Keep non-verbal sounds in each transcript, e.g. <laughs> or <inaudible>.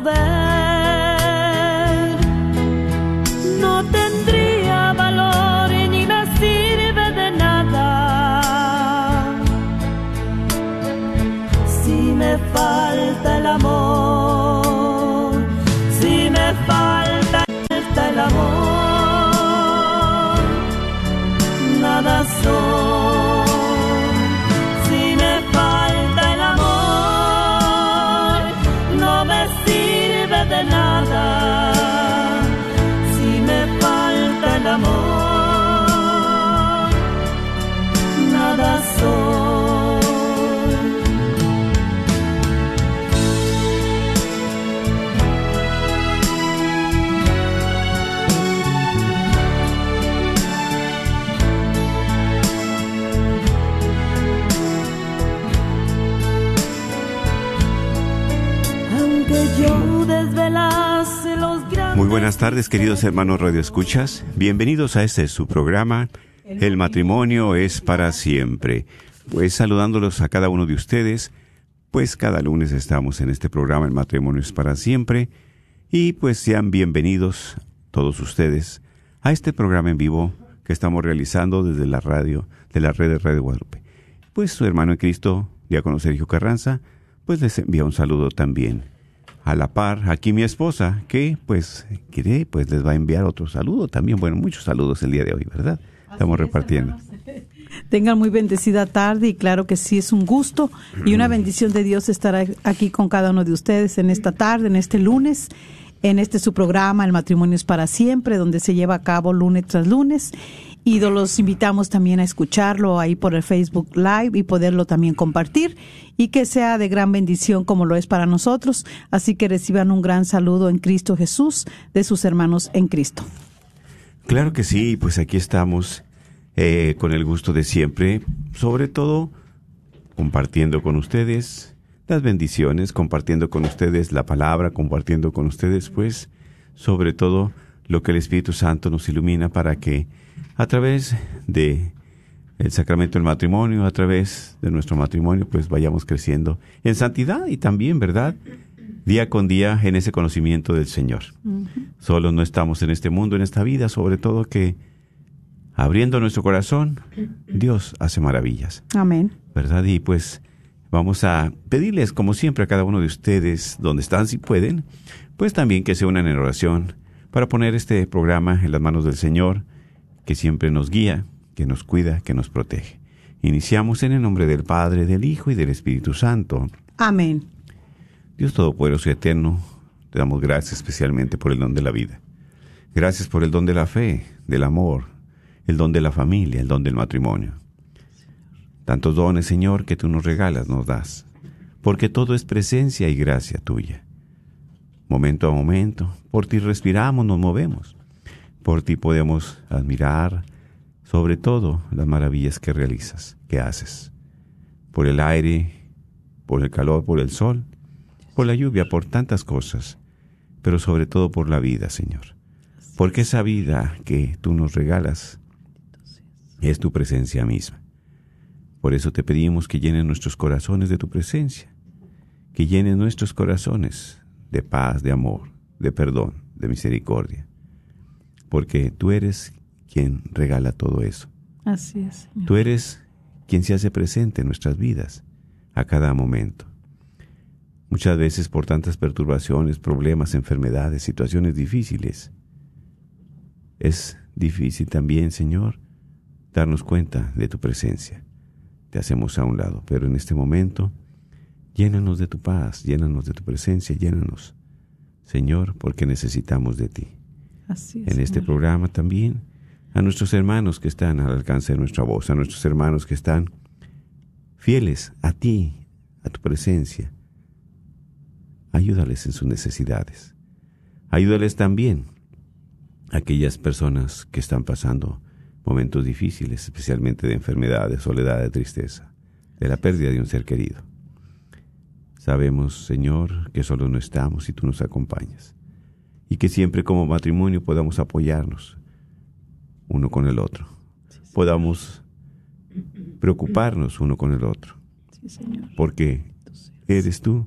pudiera mover, buenas tardes, queridos hermanos Radio Escuchas. Bienvenidos a este su programa. El matrimonio es para siempre. Pues saludándolos a cada uno de ustedes, pues cada lunes estamos en este programa El matrimonio es para siempre. Y pues sean bienvenidos todos ustedes a este programa en vivo que estamos realizando desde la radio, de la red de Radio Guadalupe. Pues su hermano en Cristo, diácono Sergio Carranza, pues les envía un saludo también. A la par, aquí mi esposa, que pues quiere, pues les va a enviar otro saludo también. Bueno, muchos saludos el día de hoy, ¿verdad? Estamos repartiendo. <laughs> Tengan muy bendecida tarde y claro que sí es un gusto y una <clears throat> bendición de Dios estar aquí con cada uno de ustedes en esta tarde, en este lunes. En este su programa, El matrimonio es para siempre, donde se lleva a cabo lunes tras lunes. Y los invitamos también a escucharlo ahí por el Facebook Live y poderlo también compartir y que sea de gran bendición como lo es para nosotros. Así que reciban un gran saludo en Cristo Jesús de sus hermanos en Cristo. Claro que sí, pues aquí estamos eh, con el gusto de siempre, sobre todo compartiendo con ustedes las bendiciones, compartiendo con ustedes la palabra, compartiendo con ustedes, pues, sobre todo lo que el Espíritu Santo nos ilumina para que a través de el sacramento del matrimonio, a través de nuestro matrimonio, pues vayamos creciendo en santidad y también, ¿verdad? Día con día en ese conocimiento del Señor. Solo no estamos en este mundo, en esta vida, sobre todo que abriendo nuestro corazón, Dios hace maravillas. Amén. ¿Verdad? Y pues vamos a pedirles, como siempre, a cada uno de ustedes, donde están, si pueden, pues también que se unan en oración para poner este programa en las manos del Señor, que siempre nos guía, que nos cuida, que nos protege. Iniciamos en el nombre del Padre, del Hijo y del Espíritu Santo. Amén. Dios Todopoderoso y Eterno, te damos gracias especialmente por el don de la vida. Gracias por el don de la fe, del amor, el don de la familia, el don del matrimonio. Tantos dones, Señor, que tú nos regalas, nos das, porque todo es presencia y gracia tuya. Momento a momento, por ti respiramos, nos movemos. Por ti podemos admirar, sobre todo, las maravillas que realizas, que haces. Por el aire, por el calor, por el sol, por la lluvia, por tantas cosas, pero sobre todo por la vida, Señor. Porque esa vida que tú nos regalas es tu presencia misma. Por eso te pedimos que llenen nuestros corazones de tu presencia, que llenen nuestros corazones de paz, de amor, de perdón, de misericordia, porque tú eres quien regala todo eso. Así es. Señor. Tú eres quien se hace presente en nuestras vidas a cada momento. Muchas veces por tantas perturbaciones, problemas, enfermedades, situaciones difíciles, es difícil también, Señor, darnos cuenta de tu presencia. Te hacemos a un lado, pero en este momento, llénanos de tu paz, llénanos de tu presencia, llénanos, Señor, porque necesitamos de ti. Así es. En este Señor. programa también, a nuestros hermanos que están al alcance de nuestra voz, a nuestros hermanos que están fieles a ti, a tu presencia. Ayúdales en sus necesidades. Ayúdales también a aquellas personas que están pasando momentos difíciles, especialmente de enfermedad, de soledad, de tristeza, de la pérdida de un ser querido. Sabemos, Señor, que solo no estamos y tú nos acompañas, y que siempre como matrimonio podamos apoyarnos uno con el otro, podamos preocuparnos uno con el otro, Sí, Señor. porque eres tú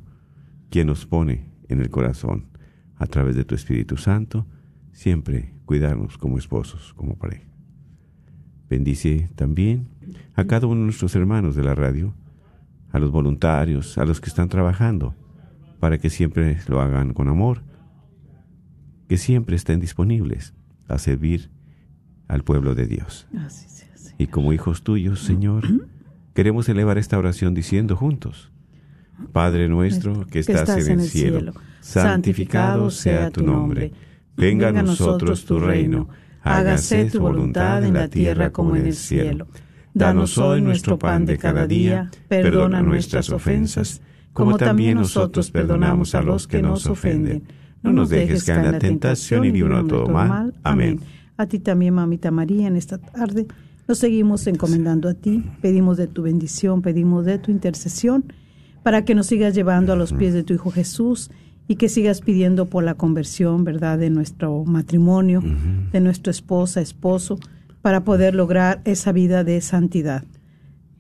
quien nos pone en el corazón, a través de tu Espíritu Santo, siempre cuidarnos como esposos, como pareja. Bendice también a cada uno de nuestros hermanos de la radio, a los voluntarios, a los que están trabajando, para que siempre lo hagan con amor, que siempre estén disponibles a servir al pueblo de Dios. Así sea, Señor. Y como hijos tuyos, Señor, queremos elevar esta oración diciendo juntos, Padre nuestro que estás, en el cielo, santificado sea tu nombre, venga a nosotros tu reino, hágase tu voluntad en la tierra como en el cielo. Danos hoy nuestro pan de cada día, perdona nuestras ofensas, como también nosotros perdonamos a los que nos ofenden. No nos dejes caer en la tentación y líbranos de todo mal. Amén. A ti también, mamita María, en esta tarde nos seguimos encomendando a ti. Pedimos de tu bendición, pedimos de tu intercesión, para que nos sigas llevando a los pies de tu Hijo Jesús y que sigas pidiendo por la conversión, ¿verdad?, de nuestro matrimonio, de nuestra esposa, esposo, para poder lograr esa vida de santidad.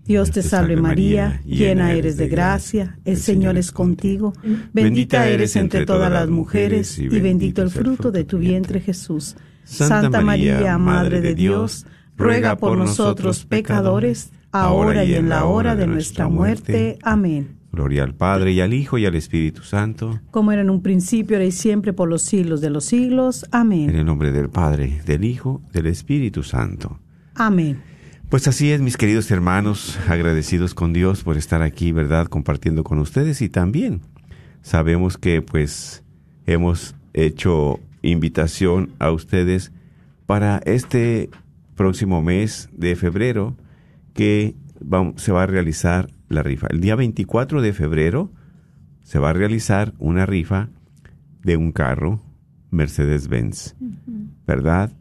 Dios te salve María, llena eres de gracia, el Señor es contigo, bendita eres entre todas las mujeres y bendito el fruto de tu vientre Jesús. Santa María, Madre de Dios, ruega por nosotros pecadores, ahora y en la hora de nuestra muerte. Amén. Gloria al Padre y al Hijo y al Espíritu Santo, Como era en un principio, ahora y siempre, por los siglos de los siglos. en Amén. el nombre del Padre, del Hijo, del Espíritu Santo. Amén. Pues así es, mis queridos hermanos, agradecidos con Dios por estar aquí, ¿verdad?, compartiendo con ustedes y también sabemos que pues hemos hecho invitación a ustedes para este próximo mes de febrero que se va a realizar la rifa. El día 24 de febrero se va a realizar una rifa de un carro Mercedes-Benz, ¿verdad?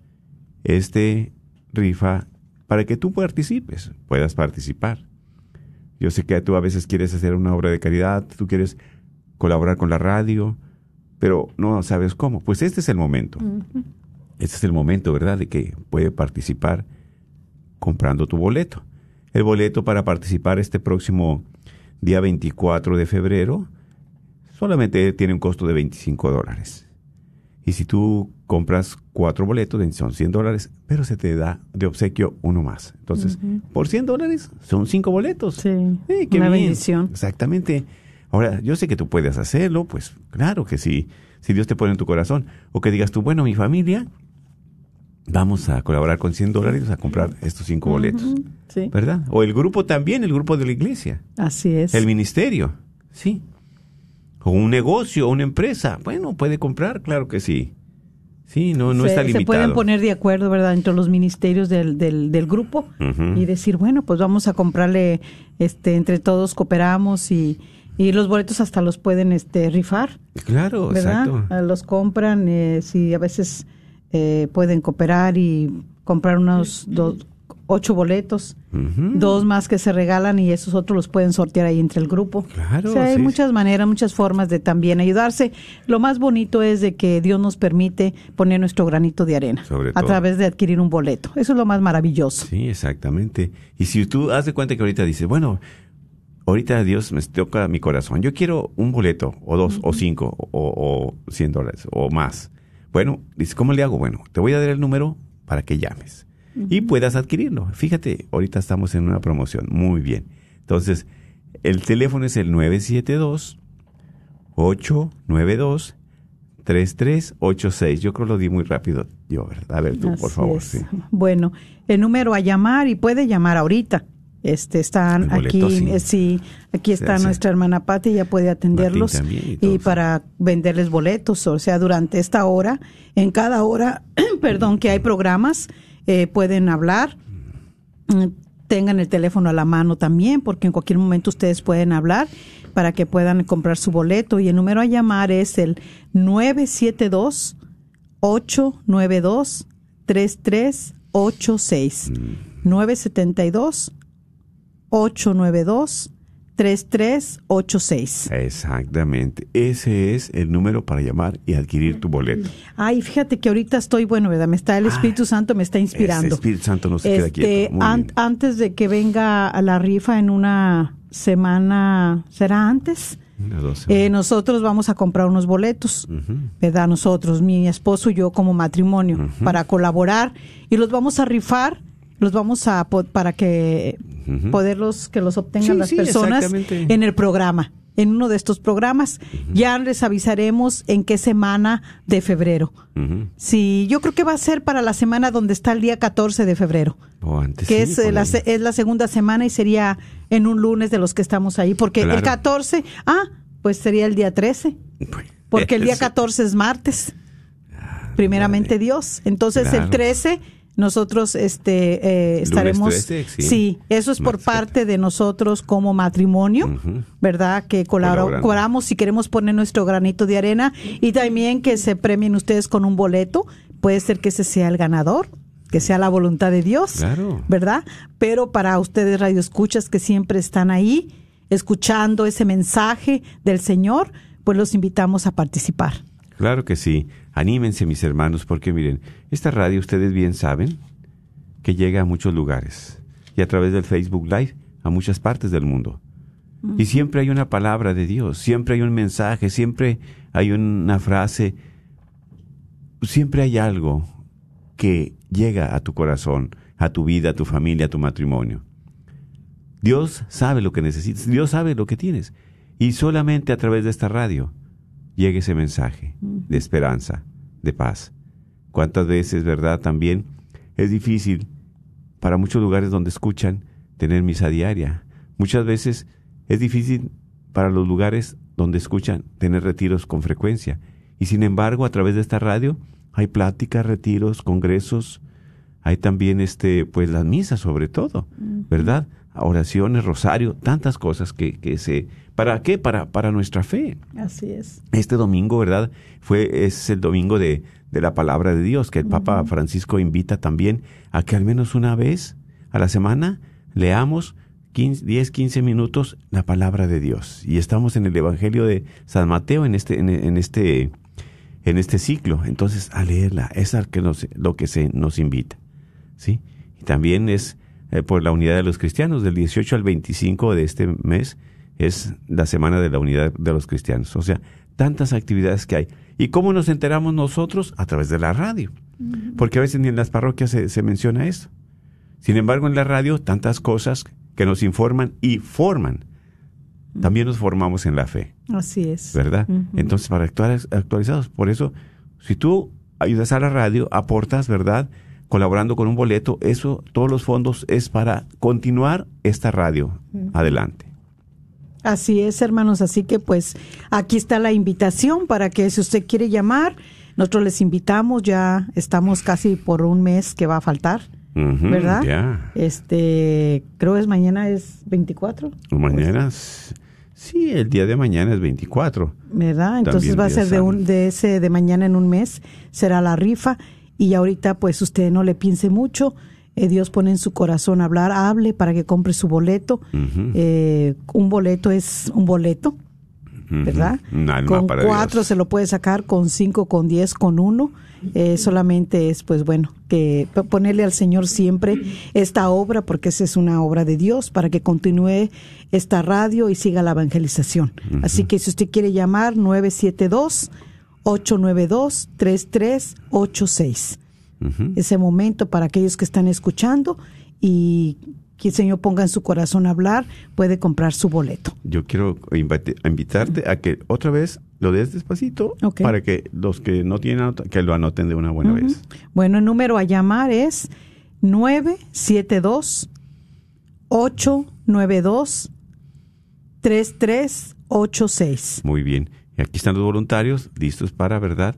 Este rifa para que tú participes, puedas participar. Yo sé que tú a veces quieres hacer una obra de caridad, tú quieres colaborar con la radio, pero no sabes cómo. Pues este es el momento. Este es el momento, ¿verdad?, de que puede participar comprando tu boleto. El boleto para participar este próximo día 24 de febrero solamente tiene un costo de 25 dólares. Y si tú compras cuatro boletos, son 100 dólares, pero se te da de obsequio uno más. Entonces, por 100 dólares son cinco boletos. Sí, qué una bien. bendición. Exactamente. Ahora, yo sé que tú puedes hacerlo, pues claro que sí, si Dios te pone en tu corazón. O que digas tú, bueno, mi familia, vamos a colaborar con 100 dólares a comprar estos cinco boletos. Sí, ¿Verdad? O el grupo también, el grupo de la iglesia, así es. el ministerio, sí. O un negocio, una empresa, bueno, puede comprar, claro que sí. Sí, no, no se, está se limitado. pueden poner de acuerdo, ¿verdad?, entre los ministerios del, del, del grupo y decir, bueno, pues vamos a comprarle, este, entre todos cooperamos y, y los boletos hasta los pueden este, rifar, Claro, ¿verdad? exacto. Los compran, eh, si a veces eh, pueden cooperar y comprar unos dos, ocho boletos, dos más que se regalan y esos otros los pueden sortear ahí entre el grupo. Claro, O sea, hay sí, muchas maneras, muchas formas de también ayudarse. Lo más bonito es de que Dios nos permite poner nuestro granito de arena Sobre a todo. través de adquirir un boleto. Eso es lo más maravilloso. Sí, exactamente. Y si tú haz de cuenta que ahorita dices, bueno, ahorita Dios me toca mi corazón, yo quiero un boleto, o dos, o cinco, o, o cien dólares, o más. Bueno, dices, ¿cómo le hago? Bueno, te voy a dar el número para que llames y puedas adquirirlo. Fíjate, ahorita estamos en una promoción, muy bien. Entonces, el teléfono es el 972 892 3386. Yo creo que lo di muy rápido yo, ¿verdad? A ver tú, por favor. sí. Bueno, el número a llamar y puede llamar ahorita. Este están boleto, aquí, sí. eh, sí, aquí está Sí, nuestra hermana Pati, ella puede atenderlos también y para venderles boletos, o sea, durante esta hora, en cada hora, <clears throat> perdón, que hay programas, eh, pueden hablar, Mm, tengan el teléfono a la mano también, porque en cualquier momento ustedes pueden hablar para que puedan comprar su boleto. Y el número a llamar es el 972 892 3386 972 892 3386 Exactamente. Ese es el número para llamar y adquirir tu boleto. Ay, fíjate que ahorita estoy, bueno, ¿verdad? Me está el Espíritu Santo me está inspirando. Ese Espíritu Santo no se queda Este, quieto. Muy an- bien. antes de que venga a la rifa en una semana, ¿será antes? Eh, nosotros vamos a comprar unos boletos. ¿verdad? Nosotros, mi esposo y yo como matrimonio, para colaborar y los vamos a rifar, los vamos a para que Poderlos que los obtengan Sí, las sí, personas en el programa, en uno de estos programas. Ya les avisaremos en qué semana de febrero. Ujú. Sí, yo creo que va a ser para la semana donde está el día 14 de febrero, O antes. que sí, es, eh, la, es la segunda semana y sería en un lunes de los que estamos ahí, porque el Claro. 14, ah, pues sería el día 13, porque el día Sí. 14 es martes, primeramente Dios. Entonces Claro. el 13 nosotros este eh, estaremos 13, sí. eso es por parte de nosotros como matrimonio verdad que colaboramos si queremos poner nuestro granito de arena y también que se premien ustedes con un boleto. Puede ser que ese sea el ganador que sea la voluntad de Dios Claro. verdad pero para ustedes radioescuchas que siempre están ahí escuchando ese mensaje del Señor pues los invitamos a participar. Claro que sí. Anímense, mis hermanos, porque miren, esta radio ustedes bien saben que llega a muchos lugares y a través del Facebook Live a muchas partes del mundo. Y siempre hay una palabra de Dios, siempre hay un mensaje, siempre hay una frase, siempre hay algo que llega a tu corazón, a tu vida, a tu familia, a tu matrimonio. Dios sabe lo que necesitas, Dios sabe lo que tienes. Y solamente a través de esta radio llegue ese mensaje de esperanza, de paz. ¿Cuántas veces, verdad, también es difícil para muchos lugares donde escuchan tener misa diaria? Muchas veces es difícil para los lugares donde escuchan tener retiros con frecuencia. Y sin embargo, a través de esta radio hay pláticas, retiros, congresos, hay también este, pues las misas sobre todo, ¿verdad? Oraciones, rosario, tantas cosas que, que se, ¿para qué? Para, para nuestra fe. Así es. Este domingo, ¿verdad? Fue, es el domingo de, de la palabra de Dios, que el Papa Francisco invita también a que al menos una vez a la semana leamos 15, 10, 15 minutos la palabra de Dios. Y estamos en el Evangelio de San Mateo en este, en, en este, en este ciclo. Entonces, a leerla, es al que nos, lo que se nos invita. ¿sí? Y también es eh, por la unidad de los cristianos, del 18 al 25 de este mes es la semana de la unidad de los cristianos. O sea, tantas actividades que hay. ¿Y cómo nos enteramos nosotros? A través de la radio. Porque a veces ni en las parroquias se, se menciona eso. Sin embargo, en la radio, tantas cosas que nos informan y forman. También nos formamos en la fe, Así es. ¿verdad? Entonces, para actuar actualizados. Por eso, si tú ayudas a la radio, aportas, ¿verdad? Colaborando con un boleto, eso, todos los fondos es para continuar esta radio. Adelante. Así es, hermanos. Así que pues aquí está la invitación para que si usted quiere llamar, nosotros les invitamos. Ya estamos casi por un mes que va a faltar, ¿verdad? Ya. Este, creo es mañana es 24, Mañana, sí, el día de mañana es 24. ¿verdad? Entonces También va a ser de un de ese de mañana en un mes será la rifa y ahorita pues usted no le piense mucho. eh, Dios pone en su corazón hablar, hable para que compre su boleto. Eh, un boleto es un boleto. ¿verdad? Con cuatro Dios. se lo puede sacar, con cinco, con diez, con uno. Eh, solamente es, pues bueno, que ponerle al Señor siempre esta obra, porque esa es una obra de Dios, para que continúe esta radio y siga la evangelización. Así que si usted quiere llamar, 972-892-3386. Ujú. Ese momento para aquellos que están escuchando y que el Señor ponga en su corazón hablar, puede comprar su boleto. Yo quiero invitarte a que otra vez lo des despacito para que los que no tienen que lo anoten de una buena vez. Bueno, el número a llamar es 972 892 3386. Muy bien. Aquí están los voluntarios listos para, ¿verdad?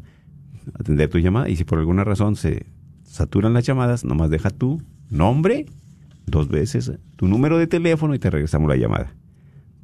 Atender tu llamada. Y si por alguna razón se saturan las llamadas, nomás deja tu nombre dos veces, tu número de teléfono y te regresamos la llamada.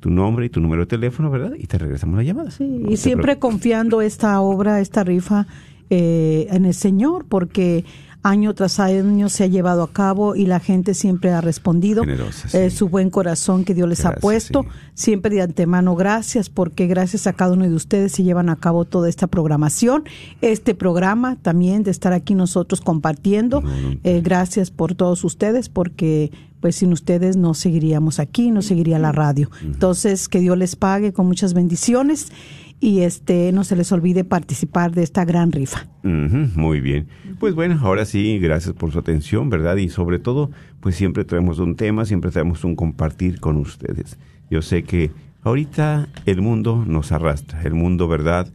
Tu nombre y tu número de teléfono, ¿verdad? Y te regresamos la llamada. Sí, No y siempre preocupes. confiando esta obra, esta rifa eh, en el Señor, porque año tras año se ha llevado a cabo y la gente siempre ha respondido. Generosa, eh, su buen corazón que Dios les ha puesto. sí. Siempre de antemano, gracias, porque gracias a cada uno de ustedes se llevan a cabo toda esta programación. Este programa también de estar aquí nosotros compartiendo. Eh, gracias por todos ustedes, porque pues sin ustedes no seguiríamos aquí, no seguiría la radio. Entonces, que Dios les pague con muchas bendiciones y este no se les olvide participar de esta gran rifa. Muy bien. Pues bueno, ahora sí, gracias por su atención, ¿verdad? Y sobre todo, pues siempre traemos un tema, siempre traemos un compartir con ustedes. Yo sé que ahorita el mundo nos arrastra, el mundo, ¿verdad?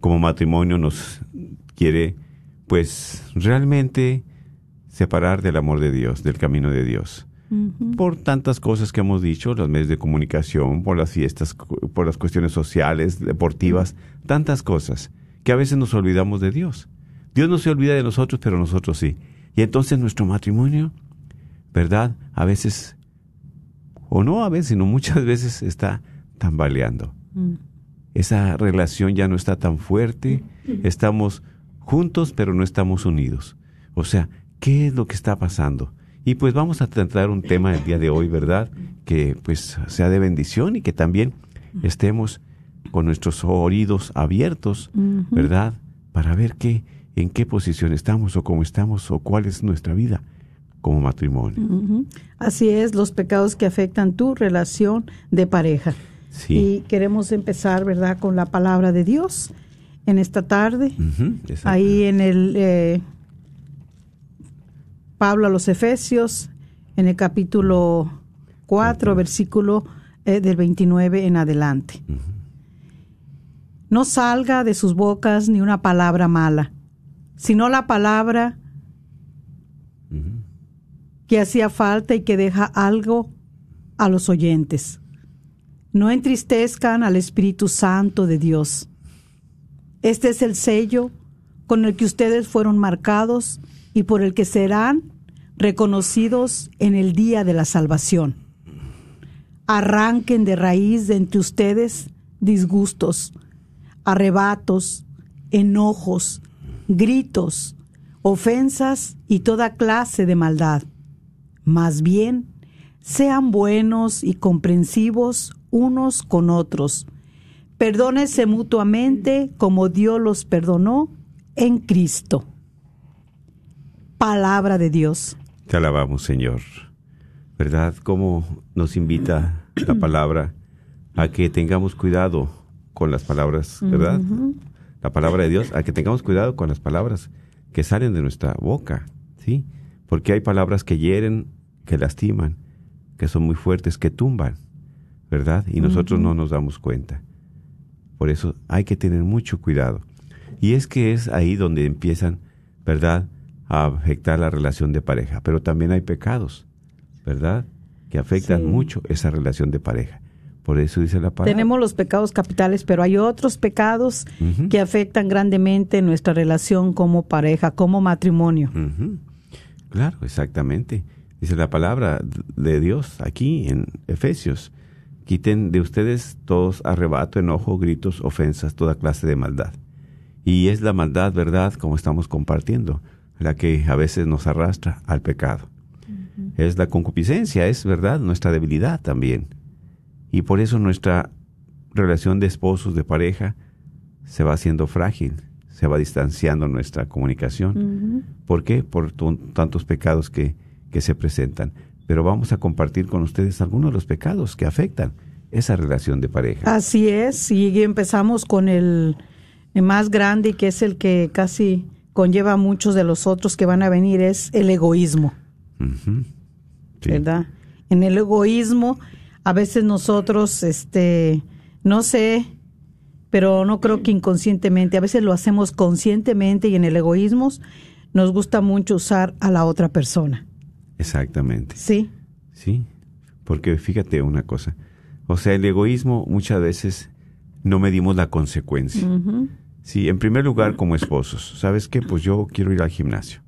Como matrimonio nos quiere, pues realmente separar del amor de Dios, del camino de Dios. Por tantas cosas que hemos dicho, los medios de comunicación, por las fiestas, por las cuestiones sociales, deportivas, tantas cosas, que a veces nos olvidamos de Dios. Dios no se olvida de nosotros, pero nosotros sí. Y entonces nuestro matrimonio, ¿verdad? A veces, o no a veces, sino muchas veces está tambaleando. Esa relación ya no está tan fuerte, estamos juntos, pero no estamos unidos. O sea, ¿qué es lo que está pasando? Y pues vamos a tratar un tema el día de hoy, ¿verdad? Que pues sea de bendición y que también estemos con nuestros oídos abiertos, ¿verdad? Para ver qué, en qué posición estamos o cómo estamos o cuál es nuestra vida como matrimonio. Así es, los pecados que afectan tu relación de pareja. Sí. Y queremos empezar, ¿verdad?, con la palabra de Dios en esta tarde. Ahí en el eh, Pablo a los Efesios, en el capítulo 4, versículo eh, del 29 en adelante. No salga de sus bocas ni una palabra mala, sino la palabra que hacía falta y que deja algo a los oyentes. No entristezcan al Espíritu Santo de Dios, Este es el sello con el que ustedes fueron marcados y por el que serán reconocidos en el día de la salvación. Arranquen de raíz de entre ustedes disgustos, arrebatos, enojos, gritos, ofensas y toda clase de maldad. Más bien, sean buenos y comprensivos unos con otros. Perdónense mutuamente como Dios los perdonó en Cristo. Palabra de Dios. Te alabamos, Señor. ¿Verdad? Cómo nos invita la palabra a que tengamos cuidado con las palabras, ¿verdad? La palabra de Dios, a que tengamos cuidado con las palabras que salen de nuestra boca, ¿sí? Porque hay palabras que hieren, que lastiman, que son muy fuertes, que tumban, ¿verdad? Y nosotros no nos damos cuenta. Por eso hay que tener mucho cuidado. Y es que es ahí donde empiezan, ¿verdad?, a afectar la relación de pareja. Pero también hay pecados, ¿verdad?, que afectan Sí. mucho esa relación de pareja. Por eso dice la palabra. Tenemos los pecados capitales, pero hay otros pecados que afectan grandemente nuestra relación como pareja, como matrimonio. Claro, exactamente. Dice la palabra de Dios aquí en Efesios. Quiten de ustedes todos arrebato, enojo, gritos, ofensas, toda clase de maldad. Y es la maldad, ¿verdad? Como estamos compartiendo, la que a veces nos arrastra al pecado. Es la concupiscencia, es verdad, nuestra debilidad también. Y por eso nuestra relación de esposos, de pareja, se va haciendo frágil, se va distanciando nuestra comunicación. ¿Por qué? Por tantos pecados que, que se presentan. Pero vamos a compartir con ustedes algunos de los pecados que afectan esa relación de pareja. Así es, y empezamos con el más grande, que es el que casi conlleva a muchos de los otros que van a venir, es el egoísmo. Sí. ¿verdad? En el egoísmo, a veces nosotros, este, no sé, pero no creo que inconscientemente, a veces lo hacemos conscientemente y en el egoísmo nos gusta mucho usar a la otra persona. Exactamente. Sí, Sí. Porque fíjate una cosa. O sea, el egoísmo muchas veces no medimos la consecuencia. Sí, en primer lugar, como esposos. ¿Sabes qué? Pues yo quiero ir al gimnasio.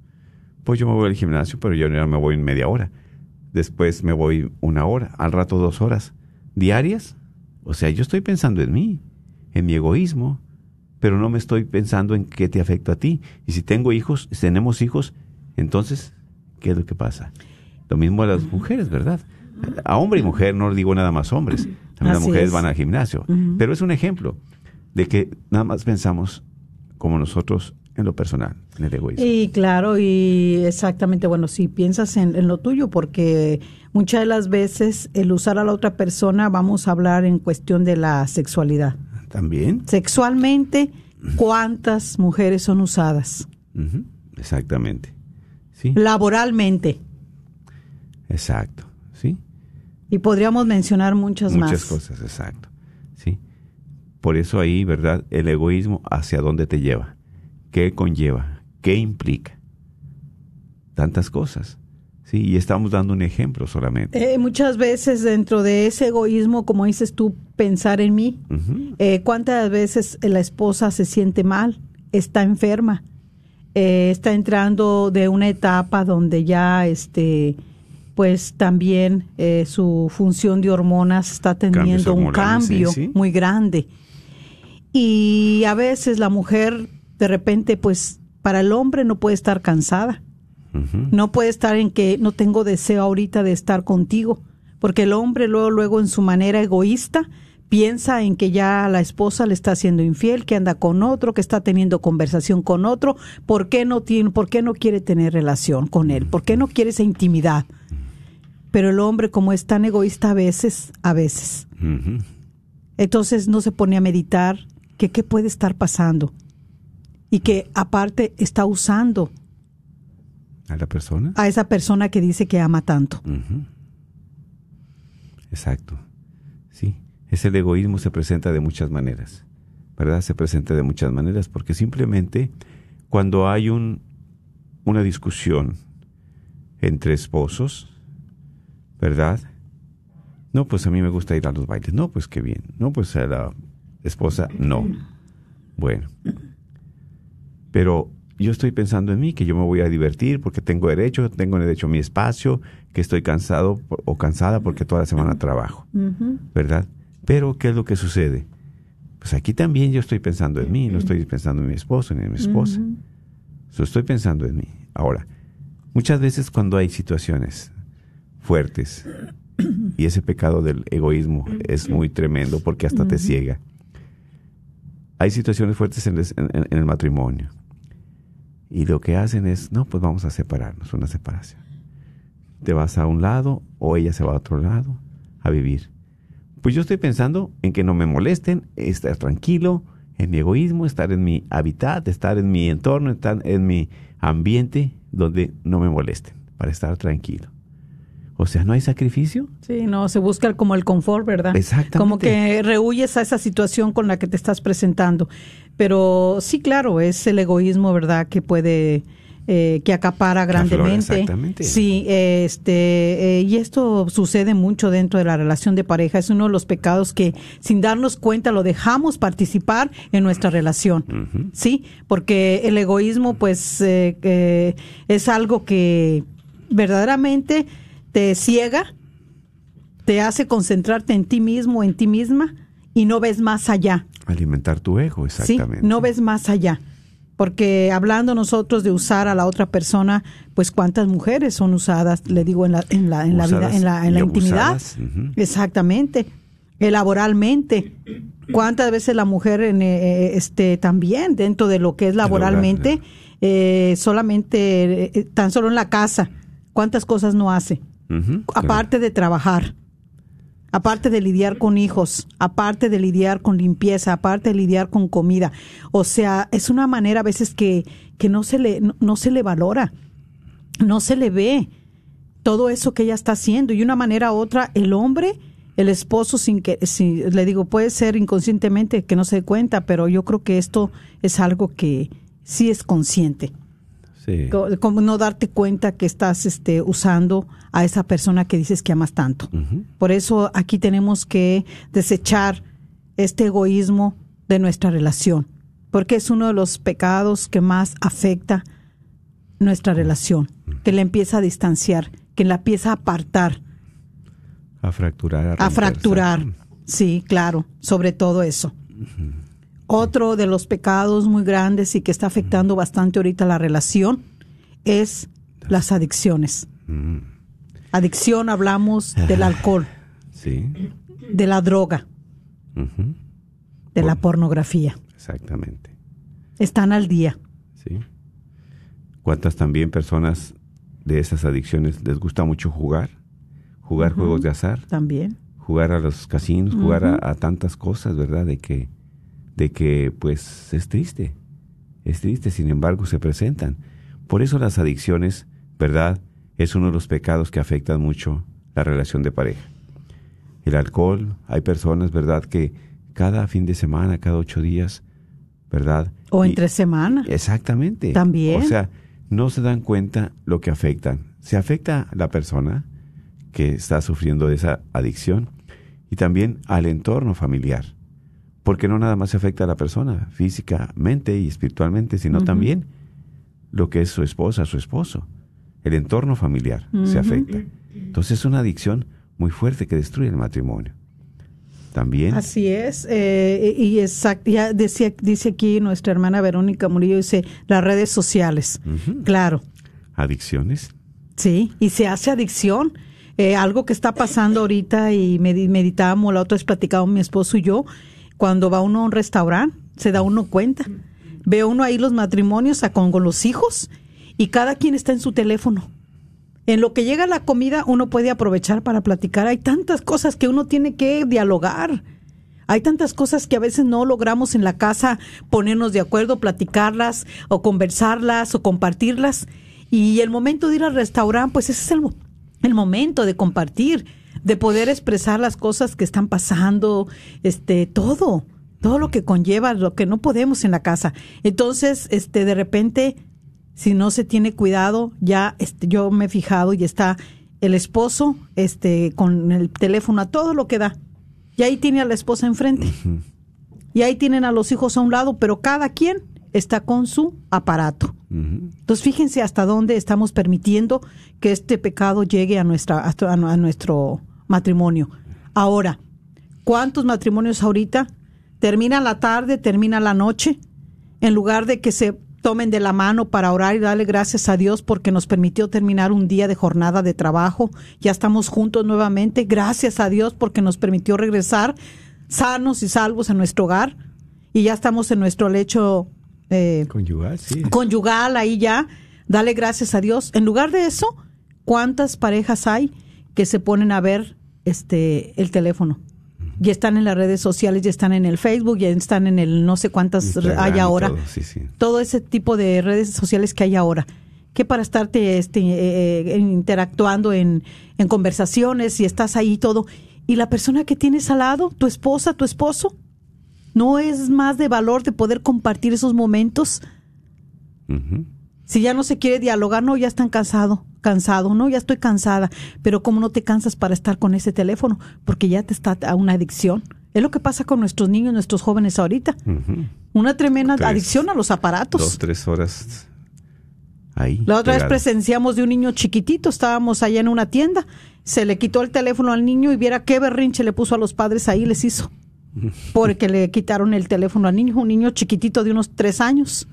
Pues yo me voy al gimnasio, pero yo no me voy en media hora. Después me voy una hora, al rato dos horas. ¿Diarias? O sea, yo estoy pensando en mí, en mi egoísmo, pero no me estoy pensando en qué te afecta a ti. Y si tengo hijos, si tenemos hijos, entonces, ¿qué es lo que pasa? Lo mismo a las mujeres, ¿verdad? A hombre y mujer, no digo nada más hombres. También las mujeres es. van al gimnasio. Pero es un ejemplo de que nada más pensamos como nosotros en lo personal, en el egoísmo. y claro, y exactamente, bueno, si piensas en, en lo tuyo, porque muchas de las veces el usar a la otra persona, vamos a hablar en cuestión de la sexualidad. También. Sexualmente, ¿cuántas mujeres son usadas? Exactamente. Sí, Laboralmente. exacto. Sí. Y podríamos mencionar muchas, Muchas más. cosas, exacto. Por eso ahí, ¿verdad? El egoísmo hacia dónde te lleva. ¿Qué conlleva? ¿Qué implica? Tantas cosas. Sí, y estamos dando un ejemplo solamente. Eh, muchas veces dentro de ese egoísmo, como dices tú, pensar en mí. Eh, ¿Cuántas veces la esposa se siente mal? Está enferma. Eh, está entrando de una etapa donde ya, este, pues también eh, su función de hormonas está teniendo un hormonales, sí, cambio sí. muy grande. Y a veces la mujer, de repente, pues para el hombre no puede estar cansada. No puede estar en que no tengo deseo ahorita de estar contigo, porque el hombre luego, luego en su manera egoísta piensa en que ya la esposa le está haciendo infiel, que anda con otro, que está teniendo conversación con otro, ¿por qué no tiene, por qué no quiere tener relación con él? ¿Por qué no quiere esa intimidad? Pero el hombre como es tan egoísta a veces, a veces, entonces no se pone a meditar que qué puede estar pasando y que aparte está usando ¿A la persona? a esa persona que dice que ama tanto. Exacto. Sí. Ese el egoísmo se presenta de muchas maneras. ¿Verdad? Se presenta de muchas maneras porque simplemente cuando hay un, una discusión entre esposos, ¿verdad? No, pues a mí me gusta ir a los bailes. No, pues qué bien. No, pues a la esposa, no. Bueno, Pero yo estoy pensando en mí, que yo me voy a divertir porque tengo derecho, tengo derecho a mi espacio, que estoy cansado o cansada porque toda la semana trabajo, ¿verdad? Pero, ¿qué es lo que sucede? Pues aquí también yo estoy pensando en mí, no estoy pensando en mi esposo ni en mi esposa. estoy pensando en mí. Ahora, muchas veces cuando hay situaciones fuertes y ese pecado del egoísmo es muy tremendo porque hasta te ciega. Hay situaciones fuertes en el matrimonio y lo que hacen es, no, pues vamos a separarnos, una separación. Te vas a un lado o ella se va a otro lado a vivir. Pues yo estoy pensando en que no me molesten, estar tranquilo, en mi egoísmo, estar en mi hábitat, estar en mi entorno, estar en mi ambiente donde no me molesten, para estar tranquilo. O sea, ¿no hay sacrificio? Sí, no, se busca como el confort, ¿verdad? Exactamente. Como que rehuyes a esa situación con la que te estás presentando. Pero sí, claro, es el egoísmo, ¿verdad? Que puede, eh, que acapara grandemente. exactamente. Sí, este, eh, y esto sucede mucho dentro de la relación de pareja. Es uno de los pecados que sin darnos cuenta lo dejamos participar en nuestra relación. Sí, porque el egoísmo, pues, eh, es algo que verdaderamente te ciega, te hace concentrarte en ti mismo, en ti misma, y no ves más allá. Alimentar tu ego, exactamente. Sí, no ves más allá. Porque hablando nosotros de usar a la otra persona, pues cuántas mujeres son usadas, le digo, en la, en la, en la vida, en la, en la intimidad. Exactamente. Laboralmente. ¿Cuántas veces la mujer en, eh, este, también dentro de lo que es laboralmente, eh, solamente, eh, tan solo en la casa, cuántas cosas no hace? Aparte de trabajar, aparte de lidiar con hijos, aparte de lidiar con limpieza, aparte de lidiar con comida. O sea, es una manera a veces que, que no, se le, no, se le valora, no se le ve todo eso que ella está haciendo. Y una manera u otra, el hombre, el esposo, sin que, si, le digo, puede ser inconscientemente que no se dé cuenta, pero yo creo que esto es algo que sí es consciente. Como no darte cuenta que estás este, usando a esa persona que dices que amas tanto. Por eso aquí tenemos que desechar este egoísmo de nuestra relación, porque es uno de los pecados que más afecta nuestra relación, que la empieza a distanciar, que la empieza a apartar. A fracturar. A, fracturar, sí, claro, sobre todo eso. Otro de los pecados muy grandes y que está afectando bastante ahorita la relación es las adicciones. Adicción hablamos del alcohol, sí. de la droga, de la pornografía. Exactamente. Están al día. Sí. ¿Cuántas también personas de esas adicciones les gusta mucho jugar? Jugar juegos de azar. También. Jugar a los casinos, jugar a, a, tantas cosas, ¿verdad? De que de que pues es triste, es triste, sin embargo se presentan. Por eso las adicciones, ¿verdad? Es uno de los pecados que afectan mucho la relación de pareja. El alcohol, hay personas, ¿verdad? Que cada fin de semana, cada ocho días, ¿verdad? O entre semana. Exactamente. También. O sea, no se dan cuenta lo que afectan. Se afecta a la persona que está sufriendo de esa adicción y también al entorno familiar porque no nada más se afecta a la persona físicamente y espiritualmente, sino también lo que es su esposa, su esposo. El entorno familiar se afecta. Entonces es una adicción muy fuerte que destruye el matrimonio. También. Así es. Eh, y exacto, ya decía, dice aquí nuestra hermana Verónica Murillo, dice las redes sociales. Claro. Adicciones. Sí, y se hace adicción. Eh, algo que está pasando ahorita y meditábamos, la otra vez platicábamos mi esposo y yo, cuando va uno a un restaurante, se da uno cuenta. Ve uno ahí los matrimonios con, los hijos y cada quien está en su teléfono. En lo que llega la comida, uno puede aprovechar para platicar. Hay tantas cosas que uno tiene que dialogar. Hay tantas cosas que a veces no logramos en la casa ponernos de acuerdo, platicarlas o conversarlas o compartirlas. Y el momento de ir al restaurante, pues ese es el, el momento de compartir de poder expresar las cosas que están pasando, este, todo, todo lo que conlleva, lo que no podemos en la casa. Entonces, este, de repente, si no se tiene cuidado, ya, este, yo me he fijado y está el esposo, este, con el teléfono a todo lo que da. Y ahí tiene a la esposa enfrente. Y ahí tienen a los hijos a un lado, pero cada quien está con su aparato. Entonces, fíjense hasta dónde estamos permitiendo que este pecado llegue a, nuestra, a nuestro matrimonio. Ahora, ¿cuántos matrimonios ahorita termina la tarde, termina la noche, en lugar de que se tomen de la mano para orar y darle gracias a Dios porque nos permitió terminar un día de jornada de trabajo? Ya estamos juntos nuevamente. Gracias a Dios porque nos permitió regresar sanos y salvos a nuestro hogar y ya estamos en nuestro lecho eh, Conyugal, sí. conyugal ahí ya, dale gracias a Dios. En lugar de eso, ¿cuántas parejas hay que se ponen a ver este el teléfono? Y están en las redes sociales, ya están en el Facebook, ya están en el no sé cuántas Instagram hay ahora. todo, sí, sí. Todo ese tipo de redes sociales que hay ahora. Que para estarte este, eh, eh, interactuando en, en conversaciones y estás ahí y todo. Y la persona que tienes al lado, tu esposa, tu esposo, no es más de valor de poder compartir esos momentos si ya no se quiere dialogar, no, ya están cansado, cansado, no, ya estoy cansada. Pero ¿cómo no te cansas para estar con ese teléfono? Porque ya te está a una adicción. Es lo que pasa con nuestros niños, nuestros jóvenes ahorita. Una tremenda Tres. adicción a los aparatos. Dos, tres horas ahí. La otra vez presenciamos de un niño chiquitito, estábamos allá en una tienda, se le quitó el teléfono al niño y viera qué berrinche le puso a los padres ahí, les hizo. <laughs> Porque le quitaron el teléfono al niño, un niño chiquitito de unos tres años.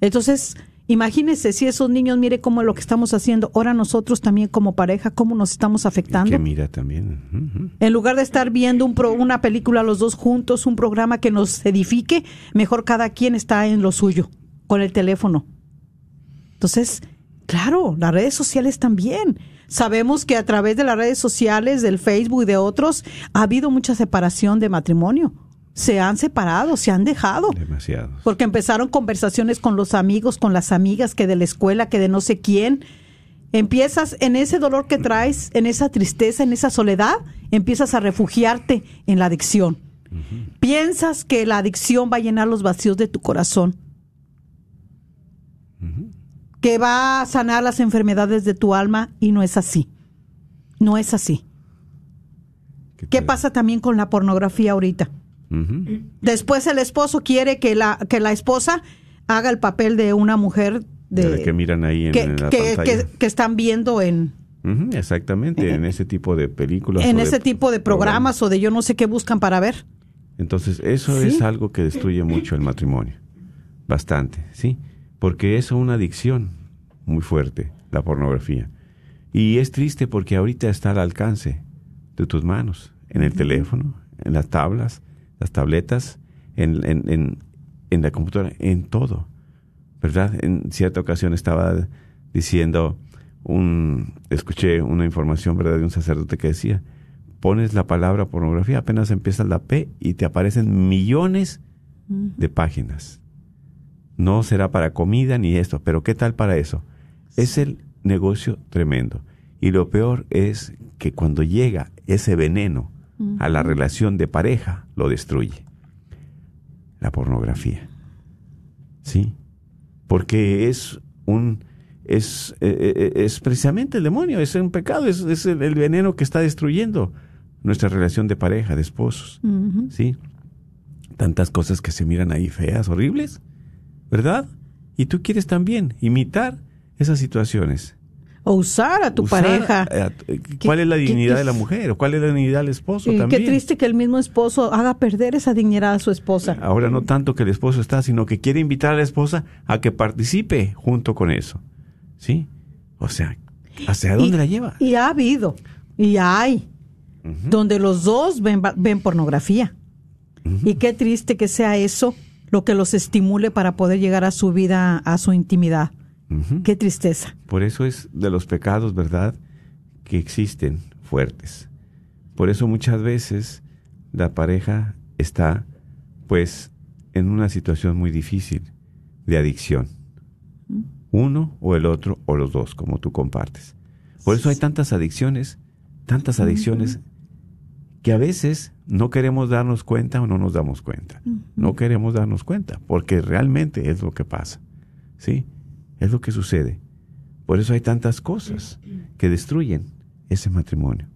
Entonces, imagínense si esos niños, mire cómo es lo que estamos haciendo, ahora nosotros también como pareja, cómo nos estamos afectando. Que mira también. En lugar de estar viendo un pro- una película los dos juntos, un programa que nos edifique, mejor cada quien está en lo suyo, con el teléfono. Entonces, claro, las redes sociales también. Sabemos que a través de las redes sociales, del Facebook y de otros, ha habido mucha separación de matrimonio. Se han separado, se han dejado. Demasiados. Porque empezaron conversaciones con los amigos, con las amigas, que de la escuela, que de no sé quién. Empiezas en ese dolor que traes, en esa tristeza, en esa soledad, empiezas a refugiarte en la adicción. Piensas que la adicción va a llenar los vacíos de tu corazón. Que va a sanar las enfermedades de tu alma y no es así. No es así. ¿Qué tal? pasa también con la pornografía ahorita? Después el esposo quiere que la, que la esposa haga el papel de una mujer De que miran ahí en, que, en la que- pantalla. que- que están viendo en, Exactamente, en ese tipo de películas. en ese tipo de programas o de yo no sé qué buscan para ver. Entonces, eso Sí. es algo que destruye mucho el matrimonio. Bastante, ¿sí? Porque es una adicción muy fuerte, la pornografía. Y es triste porque ahorita está al alcance de tus manos, en el teléfono, en las tablas, las tabletas, en, en, en, en la computadora, en todo. ¿Verdad? En cierta ocasión estaba diciendo un escuché una información, ¿verdad? de un sacerdote que decía, pones la palabra pornografía, apenas empiezas la P y te aparecen millones de páginas. No será para comida ni esto, pero ¿qué tal para eso? Es el negocio tremendo. Y lo peor es que cuando llega ese veneno a la relación de pareja, lo destruye. La pornografía. ¿Sí? Porque es un es, eh, eh, es precisamente el demonio, es un pecado, es, es el, el veneno que está destruyendo nuestra relación de pareja, de esposos. ¿Sí? Tantas cosas que se miran ahí feas, horribles, ¿verdad? Y tú quieres también imitar esas situaciones. O usar a tu Usar, pareja. eh, eh, ¿Cuál es la dignidad de la mujer? ¿O cuál es la dignidad del esposo Y también? qué triste que el mismo esposo haga perder esa dignidad a su esposa. Ahora no tanto que el esposo está, sino que quiere invitar a la esposa a que participe junto con eso. ¿Sí? O sea, ¿hacia dónde Y- la lleva? Y ha habido, y hay, donde los dos ven, ven pornografía. Y qué triste que sea eso lo que los estimule para poder llegar a su vida, a su intimidad. Qué tristeza. Por eso es de los pecados, ¿verdad?, que existen fuertes. Por eso muchas veces la pareja está, pues, en una situación muy difícil de adicción. Uno o el otro o los dos, como tú compartes. Por eso hay tantas adicciones, tantas adicciones, que a veces no queremos darnos cuenta o no nos damos cuenta. No queremos darnos cuenta, porque realmente es lo que pasa. ¿Sí? Es lo que sucede. Por eso hay tantas cosas que destruyen ese matrimonio.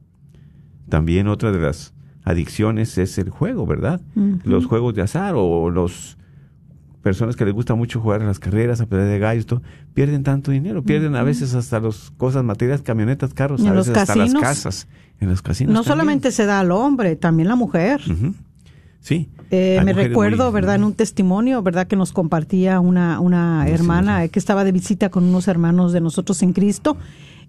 También otra de las adicciones es el juego, ¿verdad? Los juegos de azar o los personas que les gusta mucho jugar a las carreras, a pelear de gallos, todo, pierden tanto dinero, pierden a veces hasta las cosas materiales, camionetas, carros, a veces hasta las casas. En los casinos. No también. solamente se da al hombre, también la mujer. Sí. Eh, me recuerdo, muy- ¿verdad? En un testimonio, ¿verdad? Que nos compartía una, una Sí, hermana sí. que estaba de visita con unos hermanos de nosotros en Cristo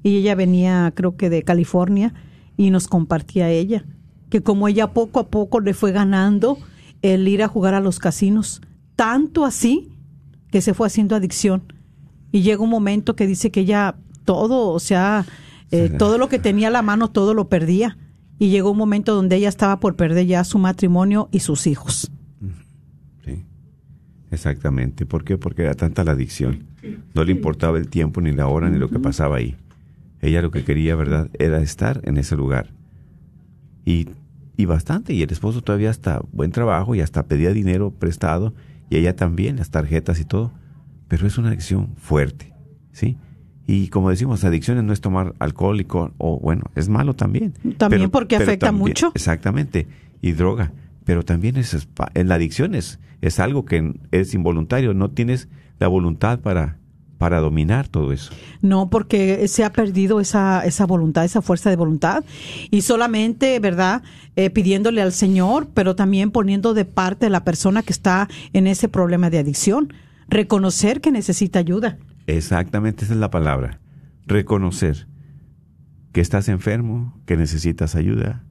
y ella venía, creo que de California, y nos compartía ella que como ella poco a poco le fue ganando el ir a jugar a los casinos, tanto así que se fue haciendo adicción. Y llega un momento que dice que ella todo, o sea, eh, todo lo que tenía a la mano, todo lo perdía. Y llegó un momento donde ella estaba por perder ya su matrimonio y sus hijos. Sí, exactamente. ¿Por qué? Porque era tanta la adicción. No le importaba el tiempo, ni la hora, ni lo que pasaba ahí. Ella lo que quería, ¿verdad?, era estar en ese lugar. Y, y bastante. Y el esposo todavía hasta buen trabajo y hasta pedía dinero prestado. Y ella también, las tarjetas y todo. Pero es una adicción fuerte, ¿sí? Y como decimos, adicciones no es tomar alcohólico o, bueno, es malo también. También porque afecta también- mucho. Exactamente. Y droga. Pero también es, en la adicción es, es algo que es involuntario. No tienes la voluntad para, para dominar todo eso. No, porque se ha perdido esa, esa voluntad, esa fuerza de voluntad. Y solamente, ¿verdad? Eh, pidiéndole al Señor, pero también poniendo de parte a la persona que está en ese problema de adicción. Reconocer que necesita ayuda. Exactamente, esa es la palabra. Reconocer que estás enfermo, que necesitas ayuda.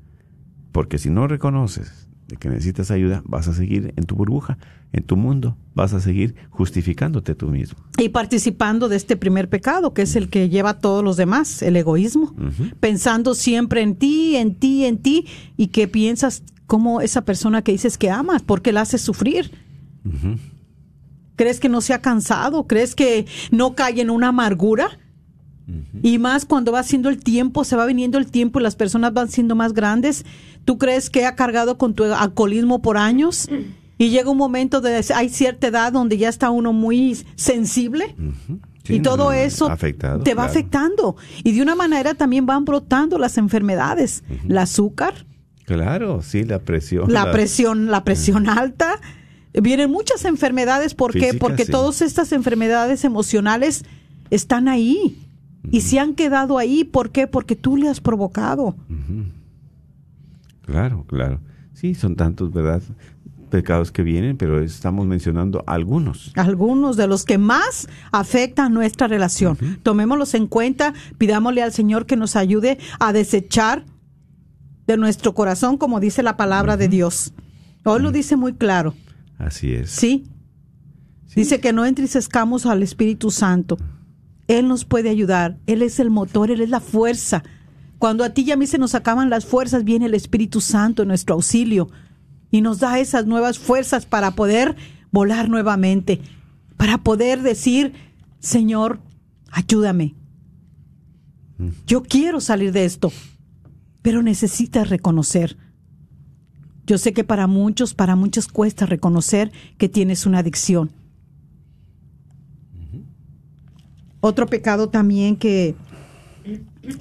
Porque si no reconoces de que necesitas ayuda, vas a seguir en tu burbuja, en tu mundo, vas a seguir justificándote tú mismo. Y participando de este primer pecado, que es el que lleva a todos los demás, el egoísmo. Pensando siempre en ti, en ti, en ti, y que piensas como esa persona que dices que amas, porque la haces sufrir. ¿Crees que no se ha cansado? ¿Crees que no cae en una amargura? Y más cuando va siendo el tiempo, se va viniendo el tiempo y las personas van siendo más grandes. ¿Tú crees que ha cargado con tu alcoholismo por años? Y llega un momento de hay cierta edad donde ya está uno muy sensible Sí, y todo no, eso afectado, te va claro. afectando. Y de una manera también van brotando las enfermedades. El azúcar, Claro, sí, la presión. la presión, la presión alta. Vienen muchas enfermedades, ¿por qué? Porque sí. todas estas enfermedades emocionales están ahí y se han quedado ahí, ¿por qué? Porque tú le has provocado. Claro, claro. Sí, son tantos, ¿verdad? Pecados que vienen, pero estamos mencionando algunos. Algunos de los que más afectan nuestra relación. Tomémoslos en cuenta, pidámosle al Señor que nos ayude a desechar de nuestro corazón, como dice la palabra de Dios. Hoy lo dice muy claro, Así es. ¿sí? Sí. Dice que no entristezcamos al Espíritu Santo. Él nos puede ayudar. Él es el motor, Él es la fuerza. Cuando a ti y a mí se nos acaban las fuerzas, viene el Espíritu Santo en nuestro auxilio y nos da esas nuevas fuerzas para poder volar nuevamente, para poder decir, Señor, ayúdame. Yo quiero salir de esto, pero necesitas reconocer. Yo sé que para muchos, para muchos cuesta reconocer que tienes una adicción. Otro pecado también que,